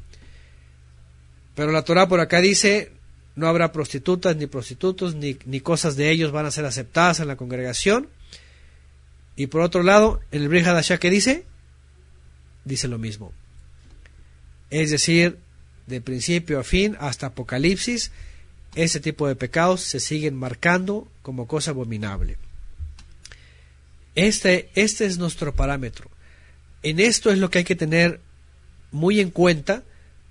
Pero la Torah por acá dice, no habrá prostitutas ni prostitutos, ni, ni, cosas de ellos van a ser aceptadas en la congregación. Y por otro lado, en el Brihadashah que dice, dice lo mismo. Es decir, de principio a fin hasta Apocalipsis, ese tipo de pecados se siguen marcando como cosa abominable. Este, este es nuestro parámetro. En esto es lo que hay que tener muy en cuenta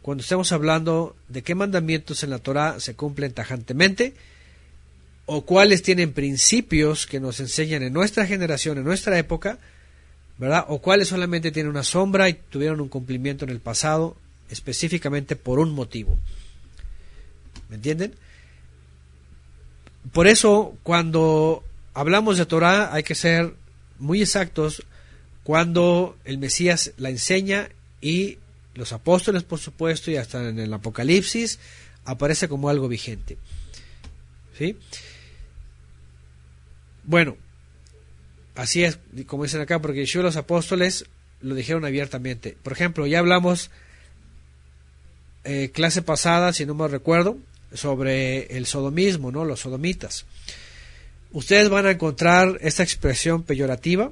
cuando estemos hablando de qué mandamientos en la Torah se cumplen tajantemente o cuáles tienen principios que nos enseñan en nuestra generación, en nuestra época, ¿verdad? O cuáles solamente tienen una sombra y tuvieron un cumplimiento en el pasado, específicamente por un motivo. ¿Me entienden? Por eso, cuando hablamos de Torah, hay que ser muy exactos cuando el Mesías la enseña y los apóstoles, por supuesto, y hasta en el Apocalipsis, aparece como algo vigente. ¿Sí? Bueno, así es, como dicen acá, porque yo los apóstoles lo dijeron abiertamente. Por ejemplo, ya hablamos eh, clase pasada, si no me recuerdo, sobre el sodomismo, ¿no? Los sodomitas. Ustedes van a encontrar esta expresión peyorativa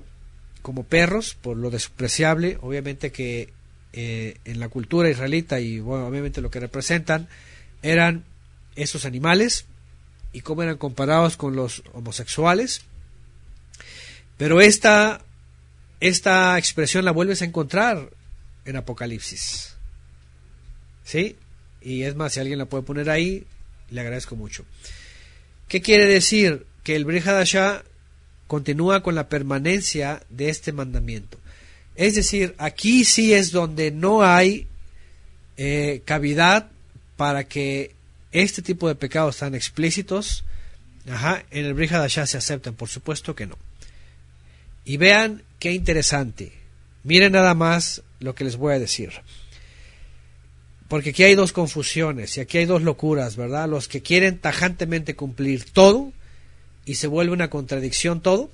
como perros por lo despreciable, obviamente que eh, en la cultura israelita y bueno, obviamente lo que representan eran esos animales y cómo eran comparados con los homosexuales. Pero esta, esta expresión la vuelves a encontrar en Apocalipsis. ¿Sí? Y es más, si alguien la puede poner ahí, le agradezco mucho. ¿Qué quiere decir? Que el Brihadashah continúa con la permanencia de este mandamiento. Es decir, aquí sí es donde no hay eh, cavidad para que este tipo de pecados tan explícitos ajá, en el Brihadashah se acepten. Por supuesto que no. Y vean qué interesante. Miren nada más lo que les voy a decir. Porque aquí hay dos confusiones y aquí hay dos locuras, ¿verdad? Los que quieren tajantemente cumplir todo y se vuelve una contradicción todo.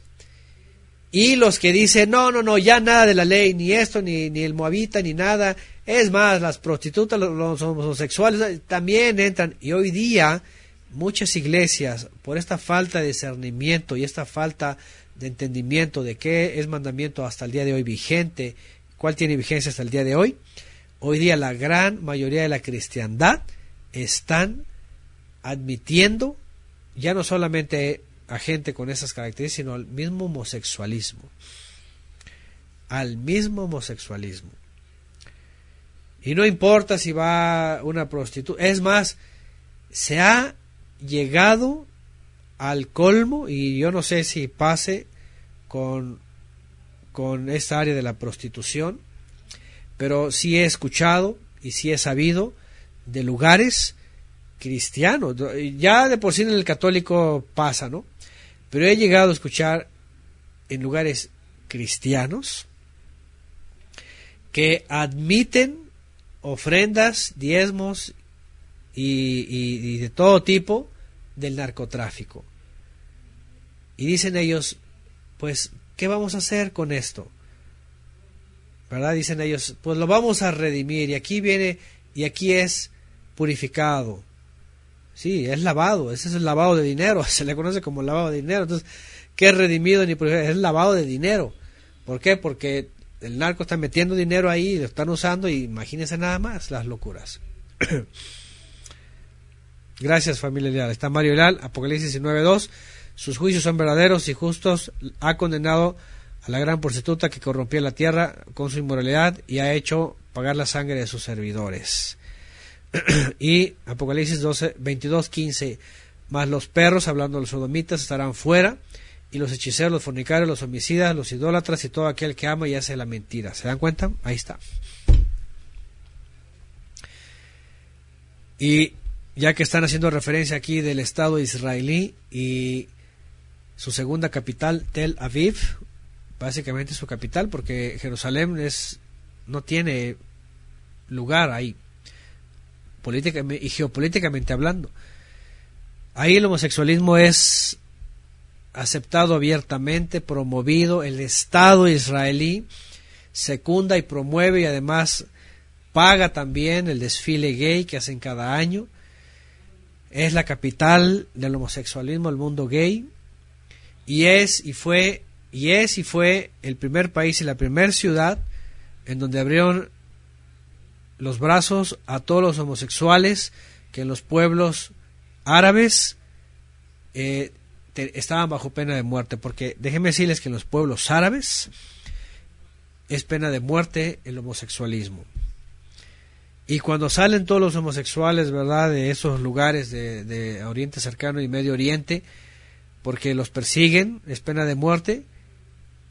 Y los que dicen, no, no, no, ya nada de la ley, ni esto, ni, ni el moabita, ni nada. Es más, las prostitutas, los, homosexuales también entran. Y hoy día muchas iglesias, por esta falta de discernimiento y esta falta de entendimiento de qué es mandamiento hasta el día de hoy vigente, cuál tiene vigencia hasta el día de hoy, hoy día la gran mayoría de la cristiandad están admitiendo ya no solamente a gente con esas características, sino al mismo homosexualismo. Al mismo homosexualismo. Y no importa si va una prostituta, es más, se ha llegado al colmo, y yo no sé si pase con, con esta área de la prostitución, pero sí he escuchado y sí he sabido de lugares cristianos. Ya de por sí en el católico pasa, ¿no? Pero he llegado a escuchar en lugares cristianos que admiten ofrendas, diezmos y, de todo tipo del narcotráfico. Y dicen ellos, pues, ¿qué vamos a hacer con esto? ¿Verdad? Dicen ellos, pues lo vamos a redimir y aquí viene y aquí es purificado. Sí, es lavado, ese es el lavado de dinero, se le conoce como lavado de dinero. Entonces, ¿qué es redimido ni? Es lavado de dinero. ¿Por qué? Porque el narco está metiendo dinero ahí, lo están usando y imagínense nada más las locuras. Gracias familia leal. Está Mario Leal, Apocalipsis 19.2. Sus juicios son verdaderos y justos. Ha condenado a la gran prostituta que corrompía la tierra con su inmoralidad y ha hecho pagar la sangre de sus servidores. Y Apocalipsis 12, 22, 15. Más los perros, hablando de los sodomitas, estarán fuera. Y los hechiceros, los fornicarios, los homicidas, los idólatras y todo aquel que ama y hace la mentira. ¿Se dan cuenta? Ahí está. Y ya que están haciendo referencia aquí del Estado israelí y su segunda capital, Tel Aviv, básicamente su capital, porque Jerusalén es, no tiene lugar ahí, políticamente y geopolíticamente hablando. Ahí el homosexualismo es aceptado abiertamente, promovido, el Estado israelí secunda y promueve y además paga también el desfile gay que hacen cada año es la capital del homosexualismo, el mundo gay, y es y fue y es y fue el primer país y la primera ciudad en donde abrieron los brazos a todos los homosexuales que en los pueblos árabes eh, estaban bajo pena de muerte, porque déjenme decirles que en los pueblos árabes es pena de muerte el homosexualismo. Y cuando salen todos los homosexuales, ¿verdad?, de esos lugares de, Oriente Cercano y Medio Oriente, porque los persiguen, es pena de muerte,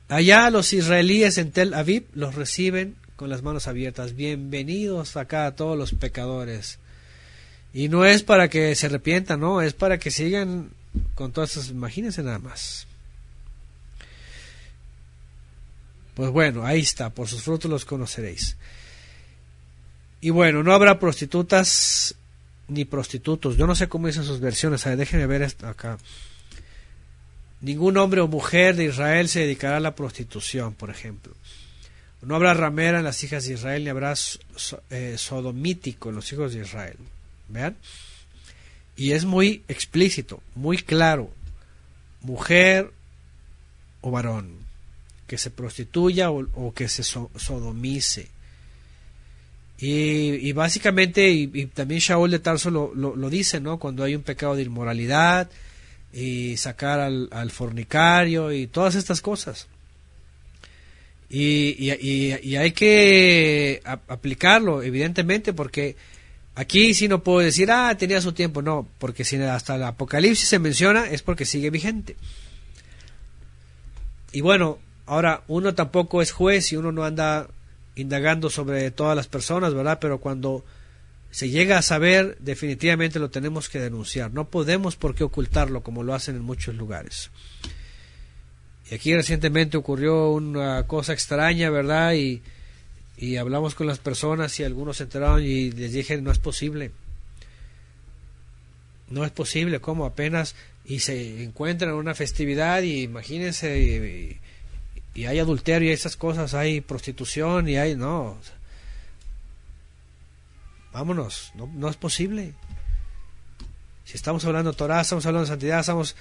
allá los israelíes en Tel Aviv los reciben con las manos abiertas. Bienvenidos acá a todos los pecadores. Y no es para que se arrepientan, no, es para que sigan con todas esas, imagínense nada más. Pues bueno, ahí está, por sus frutos los conoceréis. Y bueno, no habrá prostitutas ni prostitutos. Yo no sé cómo dicen sus versiones. déjenme ver esto acá. Ningún hombre o mujer de Israel se dedicará a la prostitución, por ejemplo. No habrá ramera en las hijas de Israel, ni habrá eh, sodomítico en los hijos de Israel. ¿Vean? Y es muy explícito, muy claro. Mujer o varón. que se prostituya o, que se sodomice. Y, básicamente, y, también Shaul de Tarso lo, lo, dice, ¿no? Cuando hay un pecado de inmoralidad, y sacar al, al fornicario y todas estas cosas. Y, y, hay que aplicarlo, evidentemente, porque aquí sí no puedo decir, ah, tenía su tiempo, no, porque si hasta el Apocalipsis se menciona es porque sigue vigente. Y bueno, ahora uno tampoco es juez y uno no anda indagando sobre todas las personas, ¿verdad? Pero cuando se llega a saber, definitivamente lo tenemos que denunciar. No podemos por qué ocultarlo como lo hacen en muchos lugares. Y aquí recientemente ocurrió una cosa extraña, ¿verdad? Y, y hablamos con las personas y algunos se y les dije, no es posible. No es posible, como apenas y se encuentran en una festividad y imagínense y, y hay adulterio y esas cosas, hay prostitución y hay, no, Vámonos, no, no es posible. Si estamos hablando de Torah, estamos hablando de santidad, estamos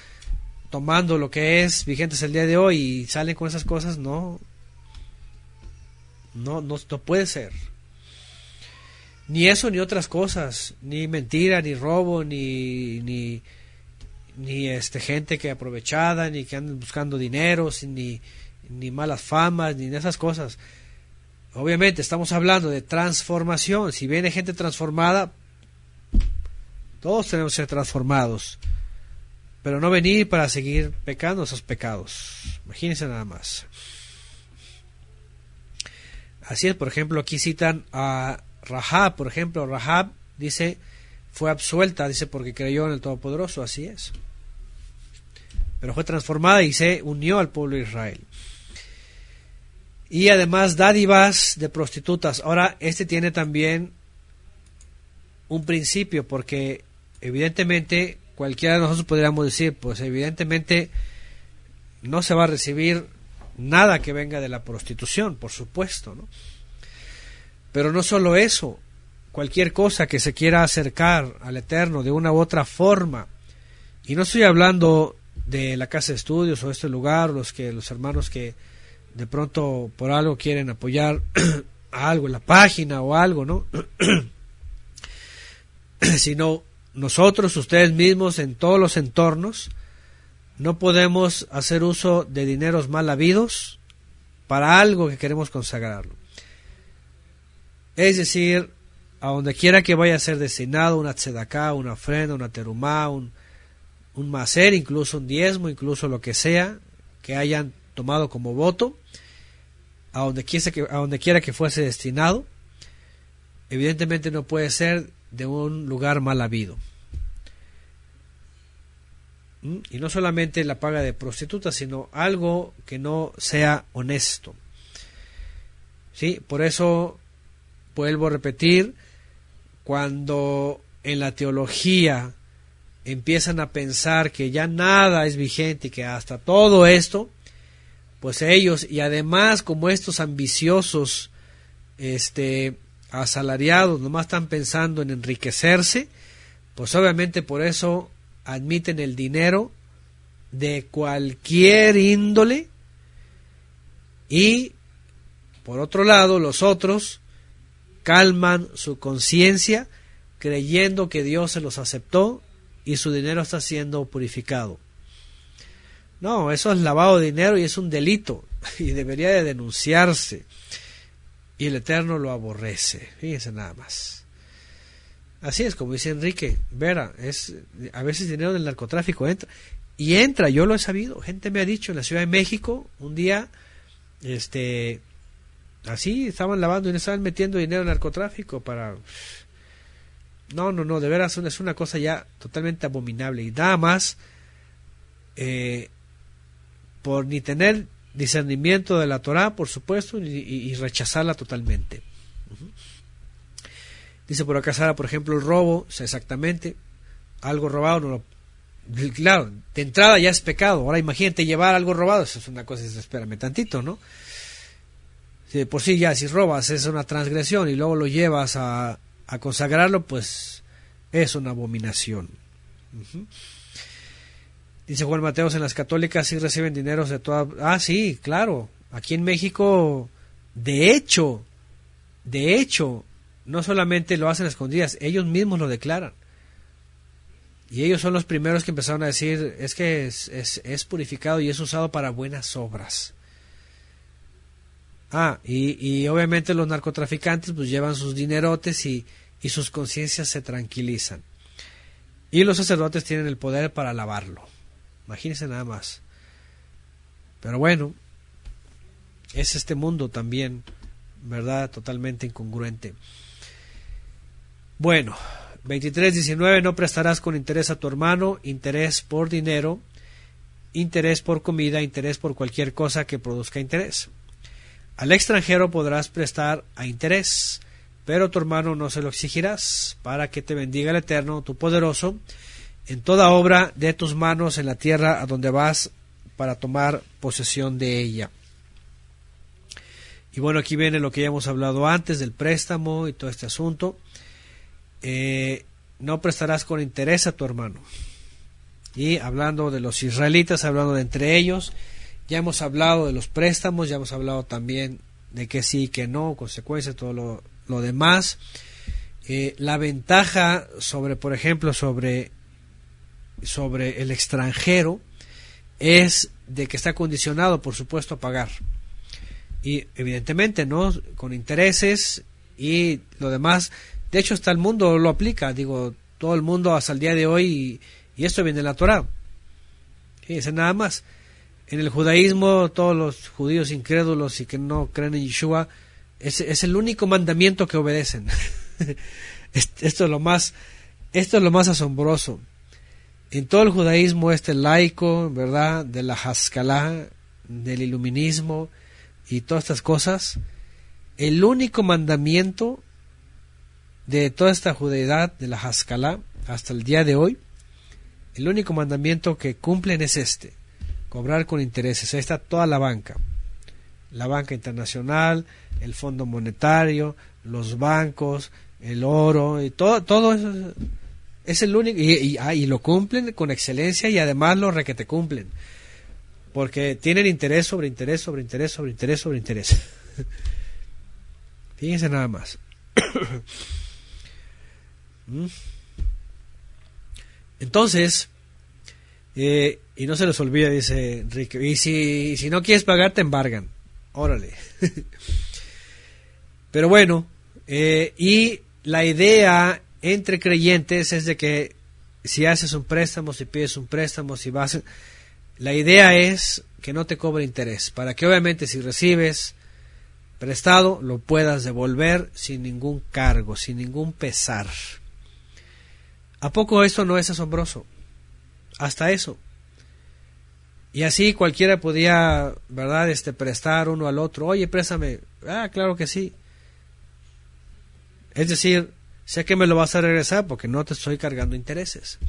tomando lo que es vigentes el día de hoy y salen con esas cosas, no. No, no, no puede ser. Ni eso ni otras cosas, ni mentira, ni robo, ni, ni, ni este gente que aprovechada, ni que andan buscando dinero, ni, ni malas famas, ni esas cosas. Obviamente estamos hablando de transformación. Si viene gente transformada, todos tenemos que ser transformados. Pero no venir para seguir pecando esos pecados. Imagínense nada más. Así es, por ejemplo, aquí citan a Rahab, por ejemplo, Rahab dice, fue absuelta, dice, porque creyó en el Todopoderoso, así es. Pero fue transformada y se unió al pueblo de Israel y además dádivas de prostitutas. Ahora, este tiene también un principio, porque evidentemente cualquiera de nosotros podríamos decir, pues evidentemente no se va a recibir nada que venga de la prostitución, por supuesto, ¿no? Pero no solo eso, cualquier cosa que se quiera acercar al Eterno de una u otra forma, y no estoy hablando de la casa de estudios o este lugar, los que los hermanos que de pronto por algo quieren apoyar algo en la página o algo, ¿no? Sino nosotros, ustedes mismos, en todos los entornos, no podemos hacer uso de dineros mal habidos para algo que queremos consagrarlo. Es decir, a donde quiera que vaya a ser destinado una tzedaká, una ofrenda, una terumá, un, un macer, incluso un diezmo, incluso lo que sea que hayan tomado como voto, a donde, quiera que, a donde quiera que fuese destinado, evidentemente no puede ser de un lugar mal habido. ¿Mm? Y no solamente la paga de prostituta, sino algo que no sea honesto. ¿Sí? Por eso vuelvo a repetir, cuando en la teología empiezan a pensar que ya nada es vigente y que hasta todo esto pues ellos y además como estos ambiciosos este asalariados nomás están pensando en enriquecerse pues obviamente por eso admiten el dinero de cualquier índole y por otro lado los otros calman su conciencia creyendo que Dios se los aceptó y su dinero está siendo purificado no, eso es lavado de dinero y es un delito y debería de denunciarse. Y el Eterno lo aborrece. Fíjense nada más. Así es, como dice Enrique Vera, es a veces dinero del narcotráfico entra y entra, yo lo he sabido, gente me ha dicho en la Ciudad de México un día este así estaban lavando y estaban metiendo dinero al narcotráfico para no, no, no, de veras es una cosa ya totalmente abominable y nada más eh, por ni tener discernimiento de la Torah, por supuesto, y, rechazarla totalmente. Dice por acá Sara, por ejemplo, el robo, exactamente, algo robado no lo claro, de entrada ya es pecado. Ahora imagínate llevar algo robado, eso es una cosa, espérame tantito, ¿no? Si por sí ya si robas es una transgresión y luego lo llevas a consagrarlo, pues es una abominación. Dice Juan Mateos, en las católicas sí reciben dineros de toda... Ah, sí, claro. Aquí en México, de hecho, de hecho, no solamente lo hacen a escondidas, ellos mismos lo declaran. Y ellos son los primeros que empezaron a decir, es que es, es, purificado y es usado para buenas obras. Ah, y, y, obviamente los narcotraficantes pues llevan sus dinerotes y, y sus conciencias se tranquilizan. Y los sacerdotes tienen el poder para lavarlo. Imagínense nada más. Pero bueno, es este mundo también, ¿verdad? Totalmente incongruente. Bueno, 23.19 no prestarás con interés a tu hermano, interés por dinero, interés por comida, interés por cualquier cosa que produzca interés. Al extranjero podrás prestar a interés, pero tu hermano no se lo exigirás, para que te bendiga el Eterno, tu poderoso, en toda obra de tus manos en la tierra a donde vas para tomar posesión de ella. Y bueno, aquí viene lo que ya hemos hablado antes del préstamo y todo este asunto. Eh, no prestarás con interés a tu hermano. Y hablando de los israelitas, hablando de entre ellos, ya hemos hablado de los préstamos, ya hemos hablado también de que sí, que no, consecuencias, todo lo, demás. Eh, la ventaja sobre, por ejemplo, sobre, sobre el extranjero es de que está condicionado, por supuesto, a pagar. Y evidentemente, ¿no? Con intereses y lo demás de hecho, hasta el mundo lo aplica, digo, todo el mundo hasta el día de hoy, y, esto viene de la Torah. Fíjense nada más. En el judaísmo, todos los judíos incrédulos y que no creen en Yeshua, es, es el único mandamiento que obedecen. esto es lo más, esto es lo más asombroso. En todo el judaísmo, este laico, ¿verdad? De la Haskalah, del iluminismo y todas estas cosas, el único mandamiento de toda esta judeidad de la Haskalah hasta el día de hoy, el único mandamiento que cumplen es este, cobrar con intereses. Ahí está toda la banca, la banca internacional, el Fondo Monetario, los bancos, el oro, y todo, todo eso es el único, y, y, lo cumplen con excelencia y además lo requete cumplen, porque tienen interés sobre interés, sobre interés, sobre interés, sobre interés. Fíjense nada más. ¿Mm? Entonces, eh, y no se les olvida, dice Enrique, y si, si no quieres pagar, te embargan. Órale. Pero bueno, eh, y la idea entre creyentes es de que si haces un préstamo, si pides un préstamo, si vas... La idea es que no te cobre interés, para que obviamente si recibes prestado lo puedas devolver sin ningún cargo, sin ningún pesar. ¿A poco esto no es asombroso? Hasta eso. Y así cualquiera podía, ¿verdad?, este, prestar uno al otro. Oye, préstame. Ah, claro que sí. Es decir, sé que me lo vas a regresar porque no te estoy cargando intereses.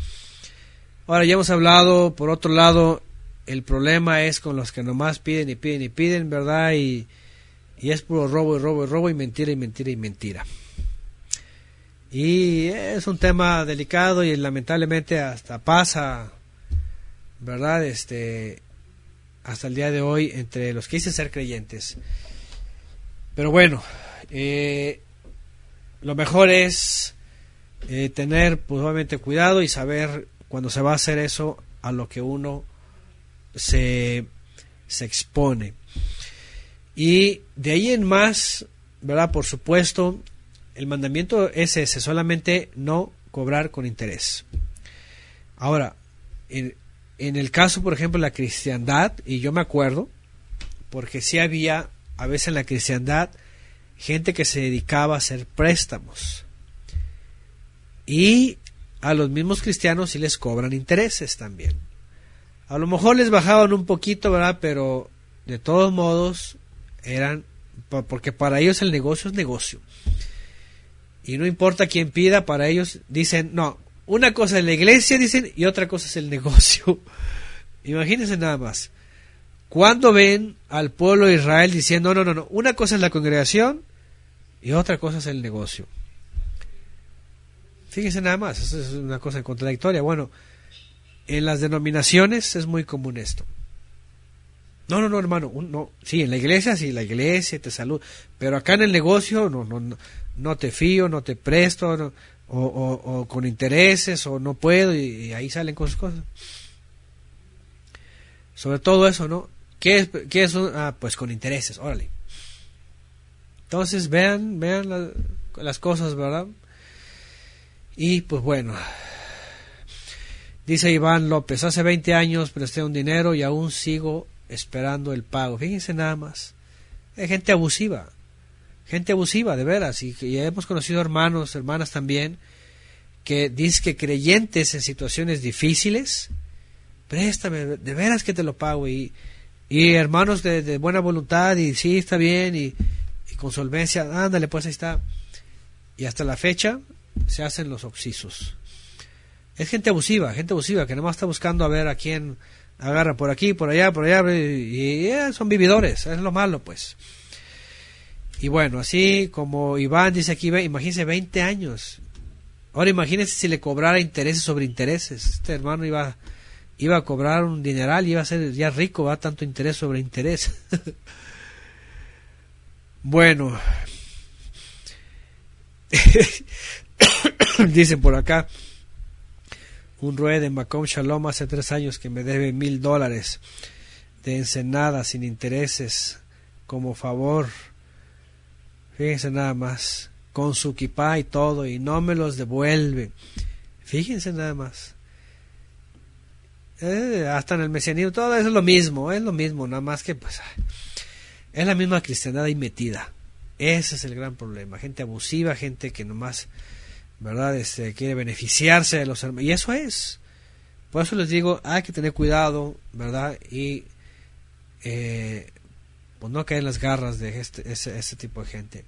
Ahora, ya hemos hablado, por otro lado, el problema es con los que nomás piden y piden y piden, ¿verdad? Y, y es puro robo y robo y robo y mentira y mentira y mentira. Y es un tema delicado y lamentablemente hasta pasa, ¿verdad? Este, hasta el día de hoy entre los que dicen ser creyentes. Pero bueno, eh, lo mejor es eh, tener pues, cuidado y saber cuando se va a hacer eso a lo que uno se, se expone. Y de ahí en más, ¿verdad? Por supuesto, el mandamiento es ese, solamente no cobrar con interés. Ahora, en, el caso, por ejemplo, de la cristiandad, y yo me acuerdo, porque sí había a veces en la cristiandad gente que se dedicaba a hacer préstamos. Y a los mismos cristianos sí les cobran intereses también. A lo mejor les bajaban un poquito, ¿verdad? Pero de todos modos eran, porque para ellos el negocio es negocio y no importa quién pida, para ellos dicen, no, una cosa es la iglesia, dicen, y otra cosa es el negocio. Imagínense nada más. Cuando ven al pueblo de Israel diciendo, no, no, no, una cosa es la congregación y otra cosa es el negocio. Fíjense nada más, eso es una cosa contradictoria. Bueno, en las denominaciones es muy común esto. No, no, no, hermano, no, sí, en la iglesia sí, la iglesia te saluda, pero acá en el negocio no, no, no, no te fío, no te presto, o, con intereses, o no puedo, y, ahí salen cosas, cosas. Sobre todo eso, ¿no? ¿Qué es, qué es Ah, pues con intereses, órale. Entonces vean, vean las cosas, ¿verdad? Y pues bueno, dice Iván López, hace 20 años presté un dinero y aún sigo esperando el pago. Fíjense nada más. Hay gente abusiva, gente abusiva, de veras. Y, y hemos conocido hermanos, hermanas también, que dicen que creyentes en situaciones difíciles, préstame, de veras que te lo pago. Y, y hermanos de, buena voluntad, y sí, está bien, y, y con solvencia, ándale, pues ahí está. Y hasta la fecha se hacen los obsisos. Es gente abusiva, gente abusiva, que nomás está buscando a ver a quién agarra por aquí, por allá, por allá, y, eh, son vividores, es lo malo, pues. Y bueno, así como Iván dice aquí, imagínese 20 años. Ahora imagínese si le cobrara intereses sobre intereses. Este hermano iba, iba a cobrar un dineral, iba a ser ya rico, va tanto interés sobre interés. bueno, dicen por acá, un rue de Macom Shalom hace tres años que me debe mil dólares de ensenada sin intereses como favor. Fíjense nada más, con su kipá y todo, y no me los devuelve. Fíjense nada más. Eh, hasta en el mesianismo, todo es lo mismo, es lo mismo, nada más que pues es la misma cristiandad ahí metida. Ese es el gran problema. Gente abusiva, gente que nomás ¿verdad? Este, quiere beneficiarse de los hermanos. Y eso es. Por eso les digo, hay que tener cuidado, ¿verdad? Y eh, pues no caer en las garras de este, ese, tipo de gente.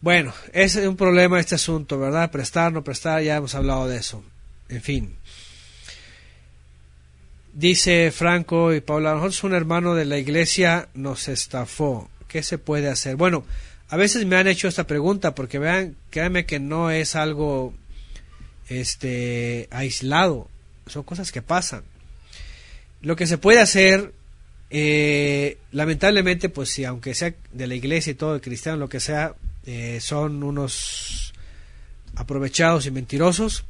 Bueno, es un problema este asunto, ¿verdad? Prestar, no prestar, ya hemos hablado de eso. En fin. Dice Franco y Paula, nosotros un hermano de la iglesia nos estafó. ¿Qué se puede hacer? Bueno, a veces me han hecho esta pregunta porque vean, créanme que no es algo este aislado, son cosas que pasan. Lo que se puede hacer, eh, lamentablemente, pues si aunque sea de la iglesia y todo, cristiano, lo que sea, eh, son unos aprovechados y mentirosos,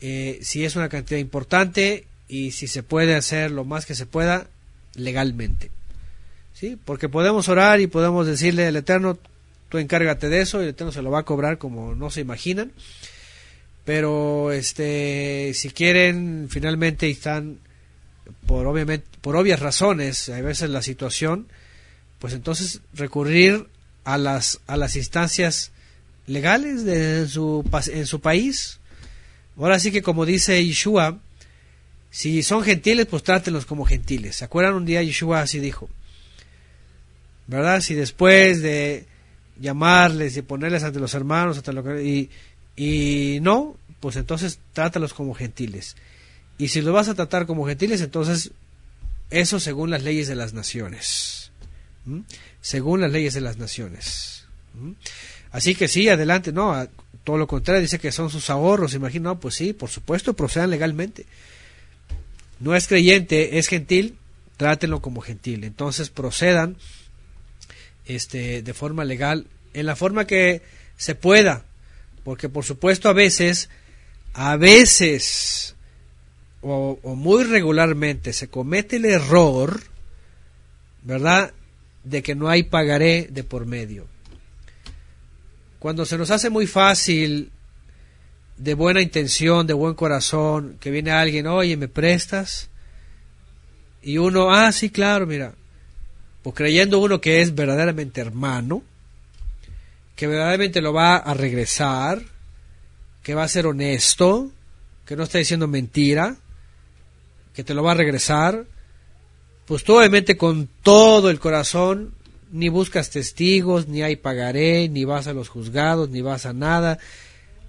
eh, si es una cantidad importante y si se puede hacer lo más que se pueda legalmente. ¿Sí? Porque podemos orar y podemos decirle al Eterno, tú encárgate de eso y el Eterno se lo va a cobrar como no se imaginan. Pero este si quieren finalmente están por obviamente por obvias razones, a veces la situación, pues entonces recurrir a las a las instancias legales de en su en su país. Ahora sí que como dice Yeshua, si son gentiles, pues trátenlos como gentiles. ¿Se acuerdan un día Yeshua así dijo? ¿Verdad? Si después de llamarles y ponerles ante los hermanos hasta lo y, y no, pues entonces trátalos como gentiles. Y si los vas a tratar como gentiles, entonces eso según las leyes de las naciones. Según las leyes de las naciones. Así que sí, adelante, no, todo lo contrario, dice que son sus ahorros, imagino, pues sí, por supuesto, procedan legalmente. No es creyente, es gentil, trátenlo como gentil. Entonces procedan este, de forma legal, en la forma que se pueda, porque por supuesto a veces, a veces o, muy regularmente se comete el error, ¿verdad?, de que no hay pagaré de por medio. Cuando se nos hace muy fácil, de buena intención, de buen corazón, que viene alguien, oye, ¿me prestas? Y uno, ah, sí, claro, mira, pues creyendo uno que es verdaderamente hermano, que verdaderamente lo va a regresar, que va a ser honesto, que no está diciendo mentira, que te lo va a regresar, pues tú obviamente con todo el corazón ni buscas testigos, ni hay pagaré, ni vas a los juzgados, ni vas a nada.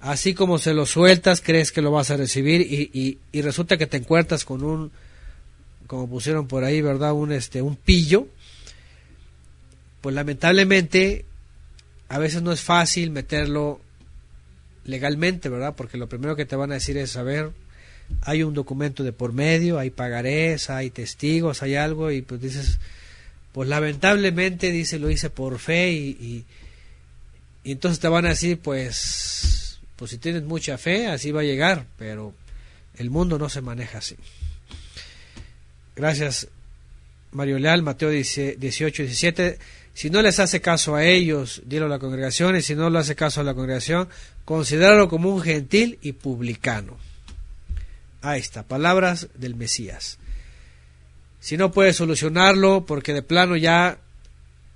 Así como se lo sueltas, crees que lo vas a recibir y, y, y resulta que te encuentras con un, como pusieron por ahí, ¿verdad? Un, este, un pillo pues lamentablemente a veces no es fácil meterlo legalmente, ¿verdad? Porque lo primero que te van a decir es, a ver, hay un documento de por medio, hay pagarés, hay testigos, hay algo, y pues dices, pues lamentablemente, dice, lo hice por fe, y, y, entonces te van a decir, pues, pues si tienes mucha fe, así va a llegar, pero el mundo no se maneja así. Gracias, Mario Leal, Mateo 18, 17. Si no les hace caso a ellos, dilo a la congregación, y si no le hace caso a la congregación, considéralo como un gentil y publicano. Ahí está, palabras del Mesías. Si no puedes solucionarlo porque de plano ya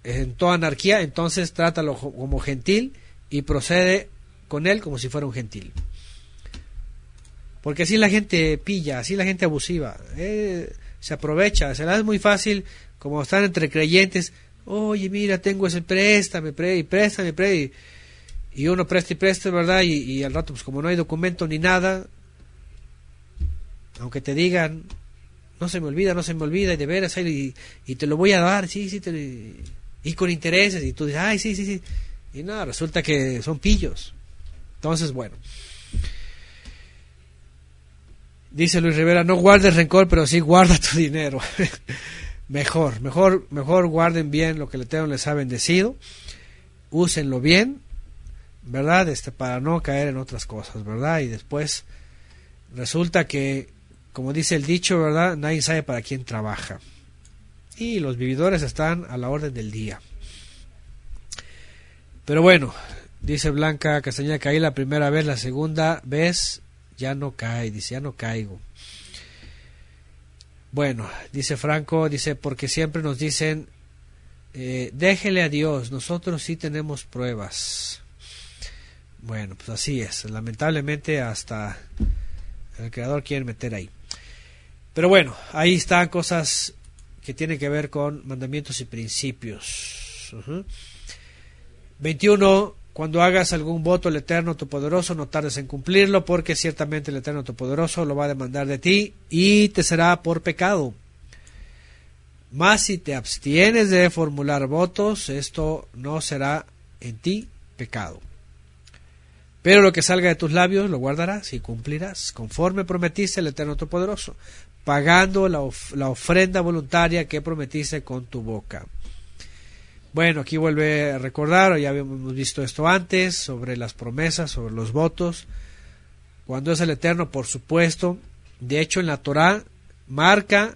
en toda anarquía, entonces trátalo como gentil y procede con él como si fuera un gentil. Porque así la gente pilla, así la gente abusiva, eh, se aprovecha, se la es muy fácil, como están entre creyentes, oye, mira, tengo ese préstame, pre, y préstame, pre, y, uno presta y presta, ¿verdad? Y, al rato, pues como no hay documento ni nada, aunque te digan, no se me olvida, no se me olvida, y de veras, y, y te lo voy a dar, sí, sí, te, y con intereses, y tú dices, ay, sí, sí, sí, y nada, resulta que son pillos. Entonces, bueno. Dice Luis Rivera, no guardes rencor, pero sí guarda tu dinero. mejor, mejor, mejor guarden bien lo que el Eterno les ha bendecido, úsenlo bien, ¿verdad? Este, para no caer en otras cosas, ¿verdad? Y después resulta que, como dice el dicho, ¿verdad? Nadie sabe para quién trabaja. Y los vividores están a la orden del día. Pero bueno, dice Blanca Castañeda, caí la primera vez, la segunda vez ya no cae, dice, ya no caigo. Bueno, dice Franco, dice, porque siempre nos dicen, eh, déjele a Dios, nosotros sí tenemos pruebas. Bueno, pues así es, lamentablemente hasta el creador quiere meter ahí. Pero bueno, ahí están cosas que tienen que ver con mandamientos y principios. 21 cuando hagas algún voto el Eterno Todopoderoso, no tardes en cumplirlo, porque ciertamente el Eterno Todopoderoso lo va a demandar de ti y te será por pecado. Mas si te abstienes de formular votos, esto no será en ti pecado. Pero lo que salga de tus labios lo guardarás y cumplirás, conforme prometiste el Eterno Todopoderoso, pagando la, la ofrenda voluntaria que prometiste con tu boca. Bueno, aquí vuelve a recordar, ya habíamos visto esto antes, sobre las promesas, sobre los votos. Cuando es el Eterno, por supuesto. De hecho, en la Torah marca,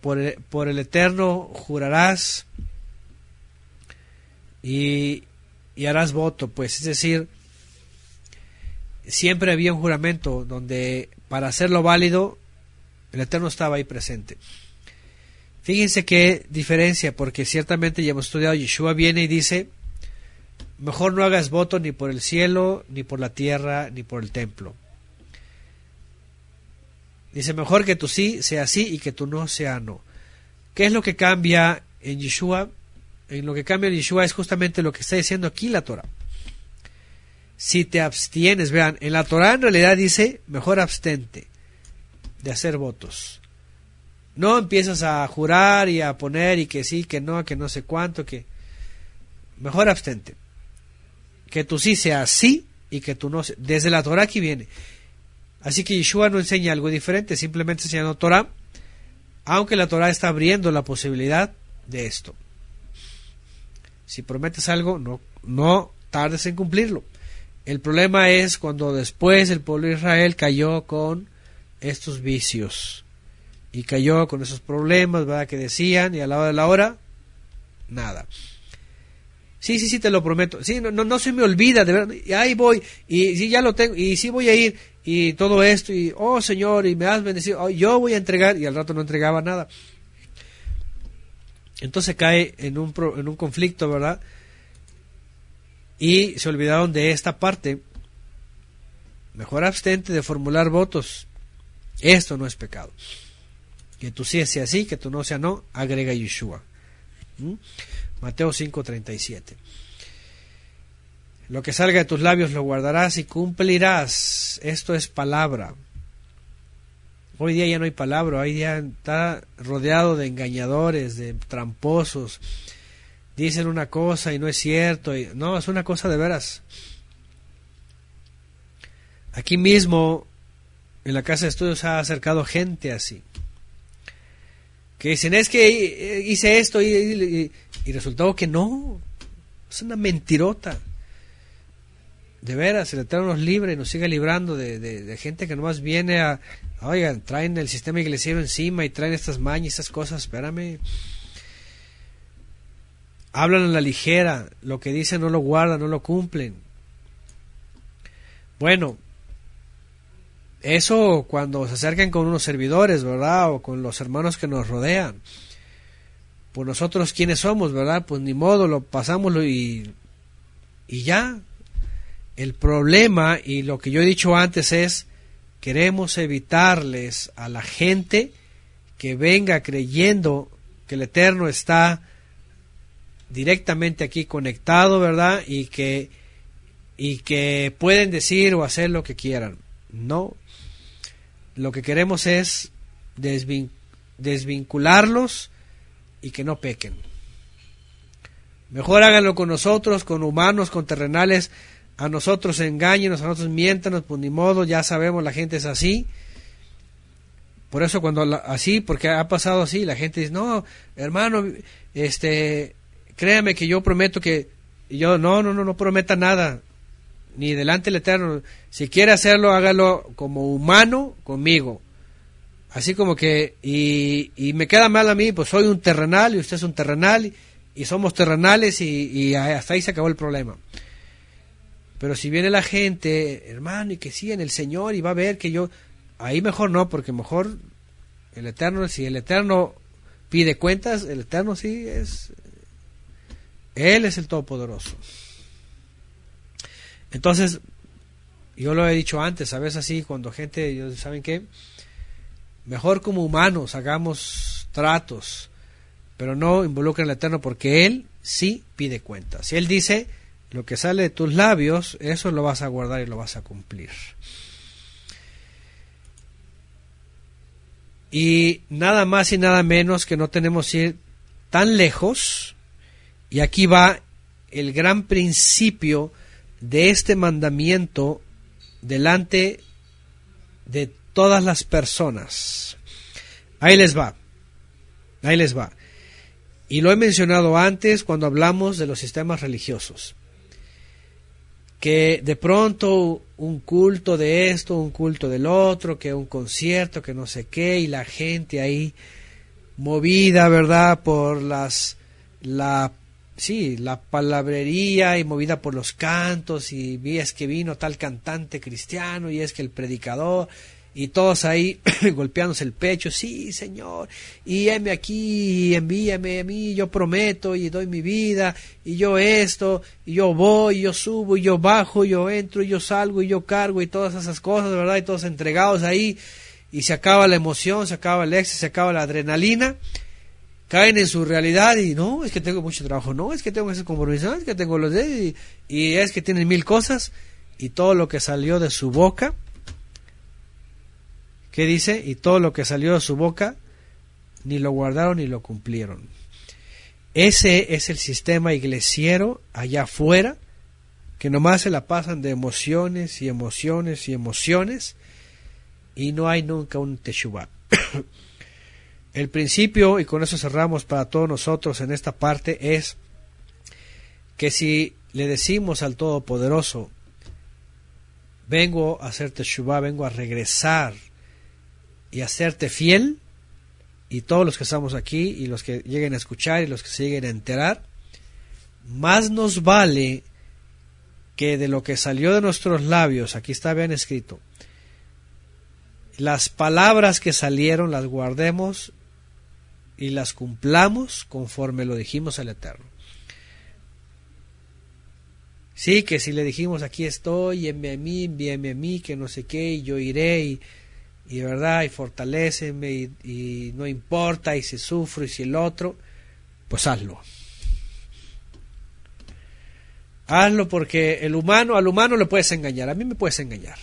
por el, por el Eterno jurarás y, y harás voto. Pues es decir, siempre había un juramento donde para hacerlo válido, el Eterno estaba ahí presente. Fíjense qué diferencia, porque ciertamente ya hemos estudiado, Yeshua viene y dice, mejor no hagas voto ni por el cielo, ni por la tierra, ni por el templo. Dice, mejor que tú sí sea sí y que tú no sea no. ¿Qué es lo que cambia en Yeshua? En lo que cambia en Yeshua es justamente lo que está diciendo aquí la Torah. Si te abstienes, vean, en la Torah en realidad dice, mejor abstente de hacer votos. No empiezas a jurar y a poner y que sí, que no, que no sé cuánto, que mejor abstente. Que tú sí sea sí y que tú no Desde la Torah aquí viene. Así que Yeshua no enseña algo diferente, simplemente enseñando Torah, aunque la Torah está abriendo la posibilidad de esto. Si prometes algo, no, no tardes en cumplirlo. El problema es cuando después el pueblo de Israel cayó con estos vicios y cayó con esos problemas, ¿verdad? Que decían y a la hora de la hora, nada. Sí, sí, sí, te lo prometo. Sí, no, no, se me olvida, de verdad. Y ahí voy, y sí, ya lo tengo, y sí voy a ir, y todo esto, y oh Señor, y me has bendecido, oh, yo voy a entregar, y al rato no entregaba nada. Entonces cae en un, en un conflicto, ¿verdad? Y se olvidaron de esta parte. Mejor abstente de formular votos. Esto no es pecado. Que tú sí sea sí, que tú no sea no, agrega Yeshua. ¿Mm? Mateo 5:37. Lo que salga de tus labios lo guardarás y cumplirás. Esto es palabra. Hoy día ya no hay palabra, hoy día está rodeado de engañadores, de tramposos. Dicen una cosa y no es cierto. No, es una cosa de veras. Aquí mismo en la casa de estudios ha acercado gente así. Que dicen, es que hice esto y, resultó que no. Es una mentirota. De veras, el Eterno nos libre y nos sigue librando de, gente que nomás viene a, oigan, traen el sistema iglesiero encima y traen estas mañas, estas cosas, espérame. Hablan a la ligera, lo que dicen no lo guardan, no lo cumplen. Bueno, eso cuando se acercan con unos servidores, ¿verdad? O con los hermanos que nos rodean. Pues nosotros quiénes somos, ¿verdad? Pues ni modo, lo pasamos y, y ya. El problema y lo que yo he dicho antes es, queremos evitarles a la gente que venga creyendo que el Eterno está directamente aquí conectado, ¿verdad? Y que, y que pueden decir o hacer lo que quieran. No. Lo que queremos es desvincularlos y que no pequen. Mejor háganlo con nosotros, con humanos, con terrenales. A nosotros engañen, a nosotros miéntanos, pues ni modo, ya sabemos, la gente es así. Por eso cuando así, porque ha pasado así, la gente dice, no, hermano, este, créame que yo prometo que yo no, no, no, no prometa nada, ni delante del Eterno. Si quiere hacerlo, hágalo como humano conmigo. Así como que, y, y me queda mal a mí, pues soy un terrenal y usted es un terrenal y, somos terrenales y, hasta ahí se acabó el problema. Pero si viene la gente, hermano, y que sí en el Señor y va a ver que yo, ahí mejor no, porque mejor el Eterno, si el Eterno pide cuentas, el Eterno sí es él es el Todopoderoso. Entonces, yo lo he dicho antes, a veces así, cuando gente, ¿saben qué? Mejor como humanos hagamos tratos, pero no involucren al Eterno porque Él sí pide cuentas. Si Él dice, lo que sale de tus labios, eso lo vas a guardar y lo vas a cumplir. Y nada más y nada menos que no tenemos que ir tan lejos y aquí va el gran principio de este mandamiento delante de todas las personas. Ahí les va. Ahí les va. Y lo he mencionado antes cuando hablamos de los sistemas religiosos. Que de pronto un culto de esto, un culto del otro, que un concierto, que no sé qué, y la gente ahí movida, ¿verdad?, por las la sí, la palabrería y movida por los cantos y es que vino tal cantante cristiano y es que el predicador y todos ahí golpeándose el pecho, sí, Señor, y heme aquí, y envíame a mí, yo prometo y doy mi vida, y yo esto, y yo voy, y yo subo, y yo bajo, y yo entro, y yo salgo, y yo cargo, y todas esas cosas, ¿verdad? Y todos entregados ahí, y se acaba la emoción, se acaba el éxito, se acaba la adrenalina, caen en su realidad y no, es que tengo mucho trabajo, no, es que tengo ese compromiso, es que tengo los de y, es que tienen mil cosas y todo lo que salió de su boca, ¿qué dice? Y todo lo que salió de su boca ni lo guardaron ni lo cumplieron. Ese es el sistema iglesiero allá afuera, que nomás se la pasan de emociones y emociones y emociones y no hay nunca un teshuvah. El principio, y con eso cerramos para todos nosotros en esta parte, es que si le decimos al Todopoderoso, vengo a hacerte Shubá, vengo a regresar y a hacerte fiel, y todos los que estamos aquí, y los que lleguen a escuchar, y los que se lleguen a enterar, más nos vale que de lo que salió de nuestros labios, aquí está bien escrito, las palabras que salieron las guardemos y las cumplamos conforme lo dijimos al Eterno. Sí, que si le dijimos aquí estoy, envíame a mí, envíame a mí, que no sé qué, y yo iré, y, y verdad, y fortaleceme, y, y no importa, y si sufro, y si el otro, pues hazlo. Hazlo porque el humano, al humano le puedes engañar, a mí me puedes engañar.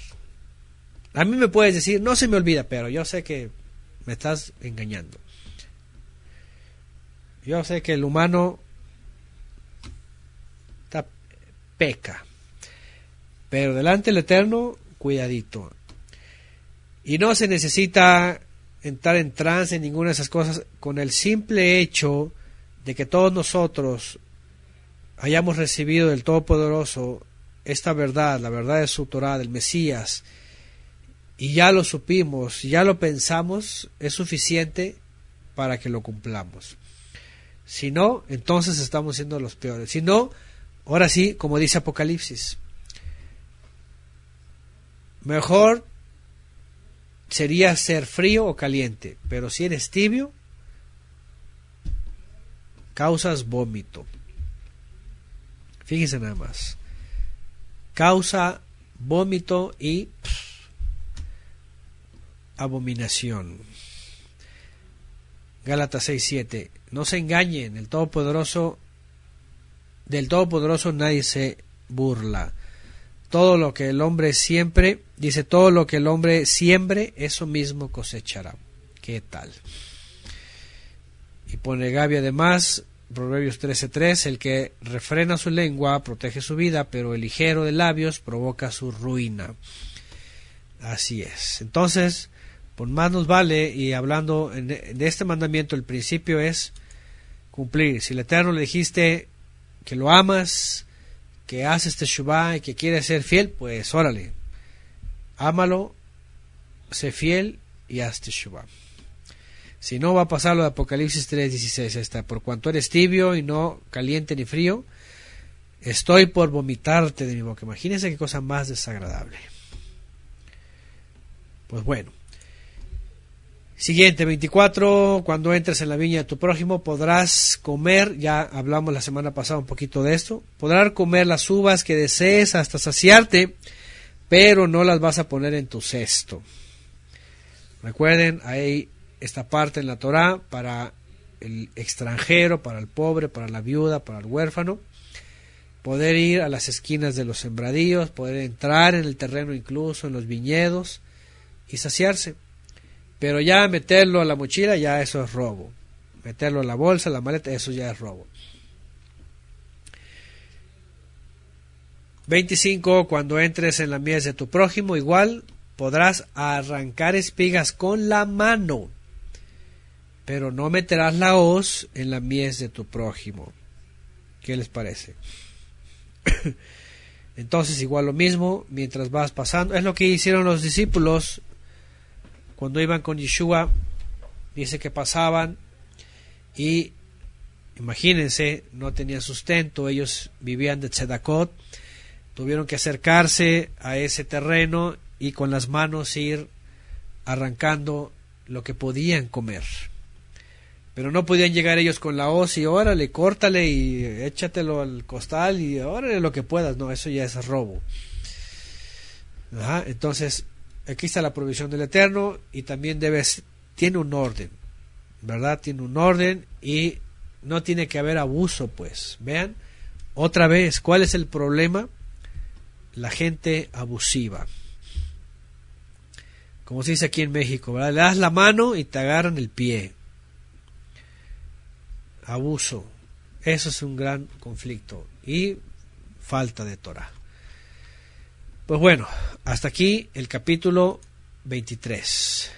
A mí me puedes decir, no se me olvida, pero yo sé que me estás engañando. Yo sé que el humano peca, pero delante del Eterno, cuidadito. Y no se necesita entrar en trance en ninguna de esas cosas con el simple hecho de que todos nosotros hayamos recibido del Todopoderoso esta verdad, la verdad de su Torah, del Mesías, y ya lo supimos, ya lo pensamos, es suficiente para que lo cumplamos. Si no, entonces estamos siendo los peores. Si no, ahora sí, como dice Apocalipsis, mejor sería ser frío o caliente, pero si eres tibio, causas vómito. Fíjense nada más. Causa vómito y abominación. Gálatas 6:7. No se engañen, el Todopoderoso del Todopoderoso nadie se burla. Todo lo que el hombre siempre, dice, todo lo que el hombre siembre, eso mismo cosechará. ¿Qué tal? Y pone Gaby además, Proverbios 13:3, el que refrena su lengua protege su vida, pero el ligero de labios provoca su ruina. Así es. Entonces, por más nos vale, y hablando de este mandamiento, el principio es cumplir. Si el Eterno le dijiste que lo amas, que haces Teshuvah y que quieres ser fiel, pues órale, ámalo, sé fiel y haz Teshuvah. Si no, va a pasar lo de Apocalipsis 3.16. Está, por cuanto eres tibio y no caliente ni frío, estoy por vomitarte de mi boca. Imagínense qué cosa más desagradable. Pues bueno. Siguiente, 24. Cuando entres en la viña de tu prójimo podrás comer, ya hablamos la semana pasada un poquito de esto, podrás comer las uvas que desees hasta saciarte, pero no las vas a poner en tu cesto. Recuerden, hay esta parte en la Torá para el extranjero, para el pobre, para la viuda, para el huérfano, poder ir a las esquinas de los sembradíos, poder entrar en el terreno incluso en los viñedos y saciarse. Pero ya meterlo a la mochila, ya eso es robo. Meterlo a la bolsa, la maleta, eso ya es robo. 25. Cuando entres en la mies de tu prójimo, igual podrás arrancar espigas con la mano pero no meterás la hoz en la mies de tu prójimo. ¿Qué les parece? Entonces, igual lo mismo, mientras vas pasando, es lo que hicieron los discípulos cuando iban con Yeshua. Dice que pasaban y imagínense, no tenían sustento, ellos vivían de tzedakot, tuvieron que acercarse a ese terreno y con las manos ir arrancando lo que podían comer. Pero no podían llegar ellos con la hoz y órale, córtale y échatelo al costal y órale lo que puedas. No, eso ya es robo. entonces, aquí está la provisión del Eterno y también debes, tiene un orden, ¿verdad? Tiene un orden y no tiene que haber abuso, pues. Vean, otra vez, ¿cuál es el problema? La gente abusiva. Como se dice aquí en México, ¿verdad? Le das la mano y te agarran el pie abuso. Eso es un gran conflicto y falta de Torah. Pues bueno, hasta aquí el capítulo 23.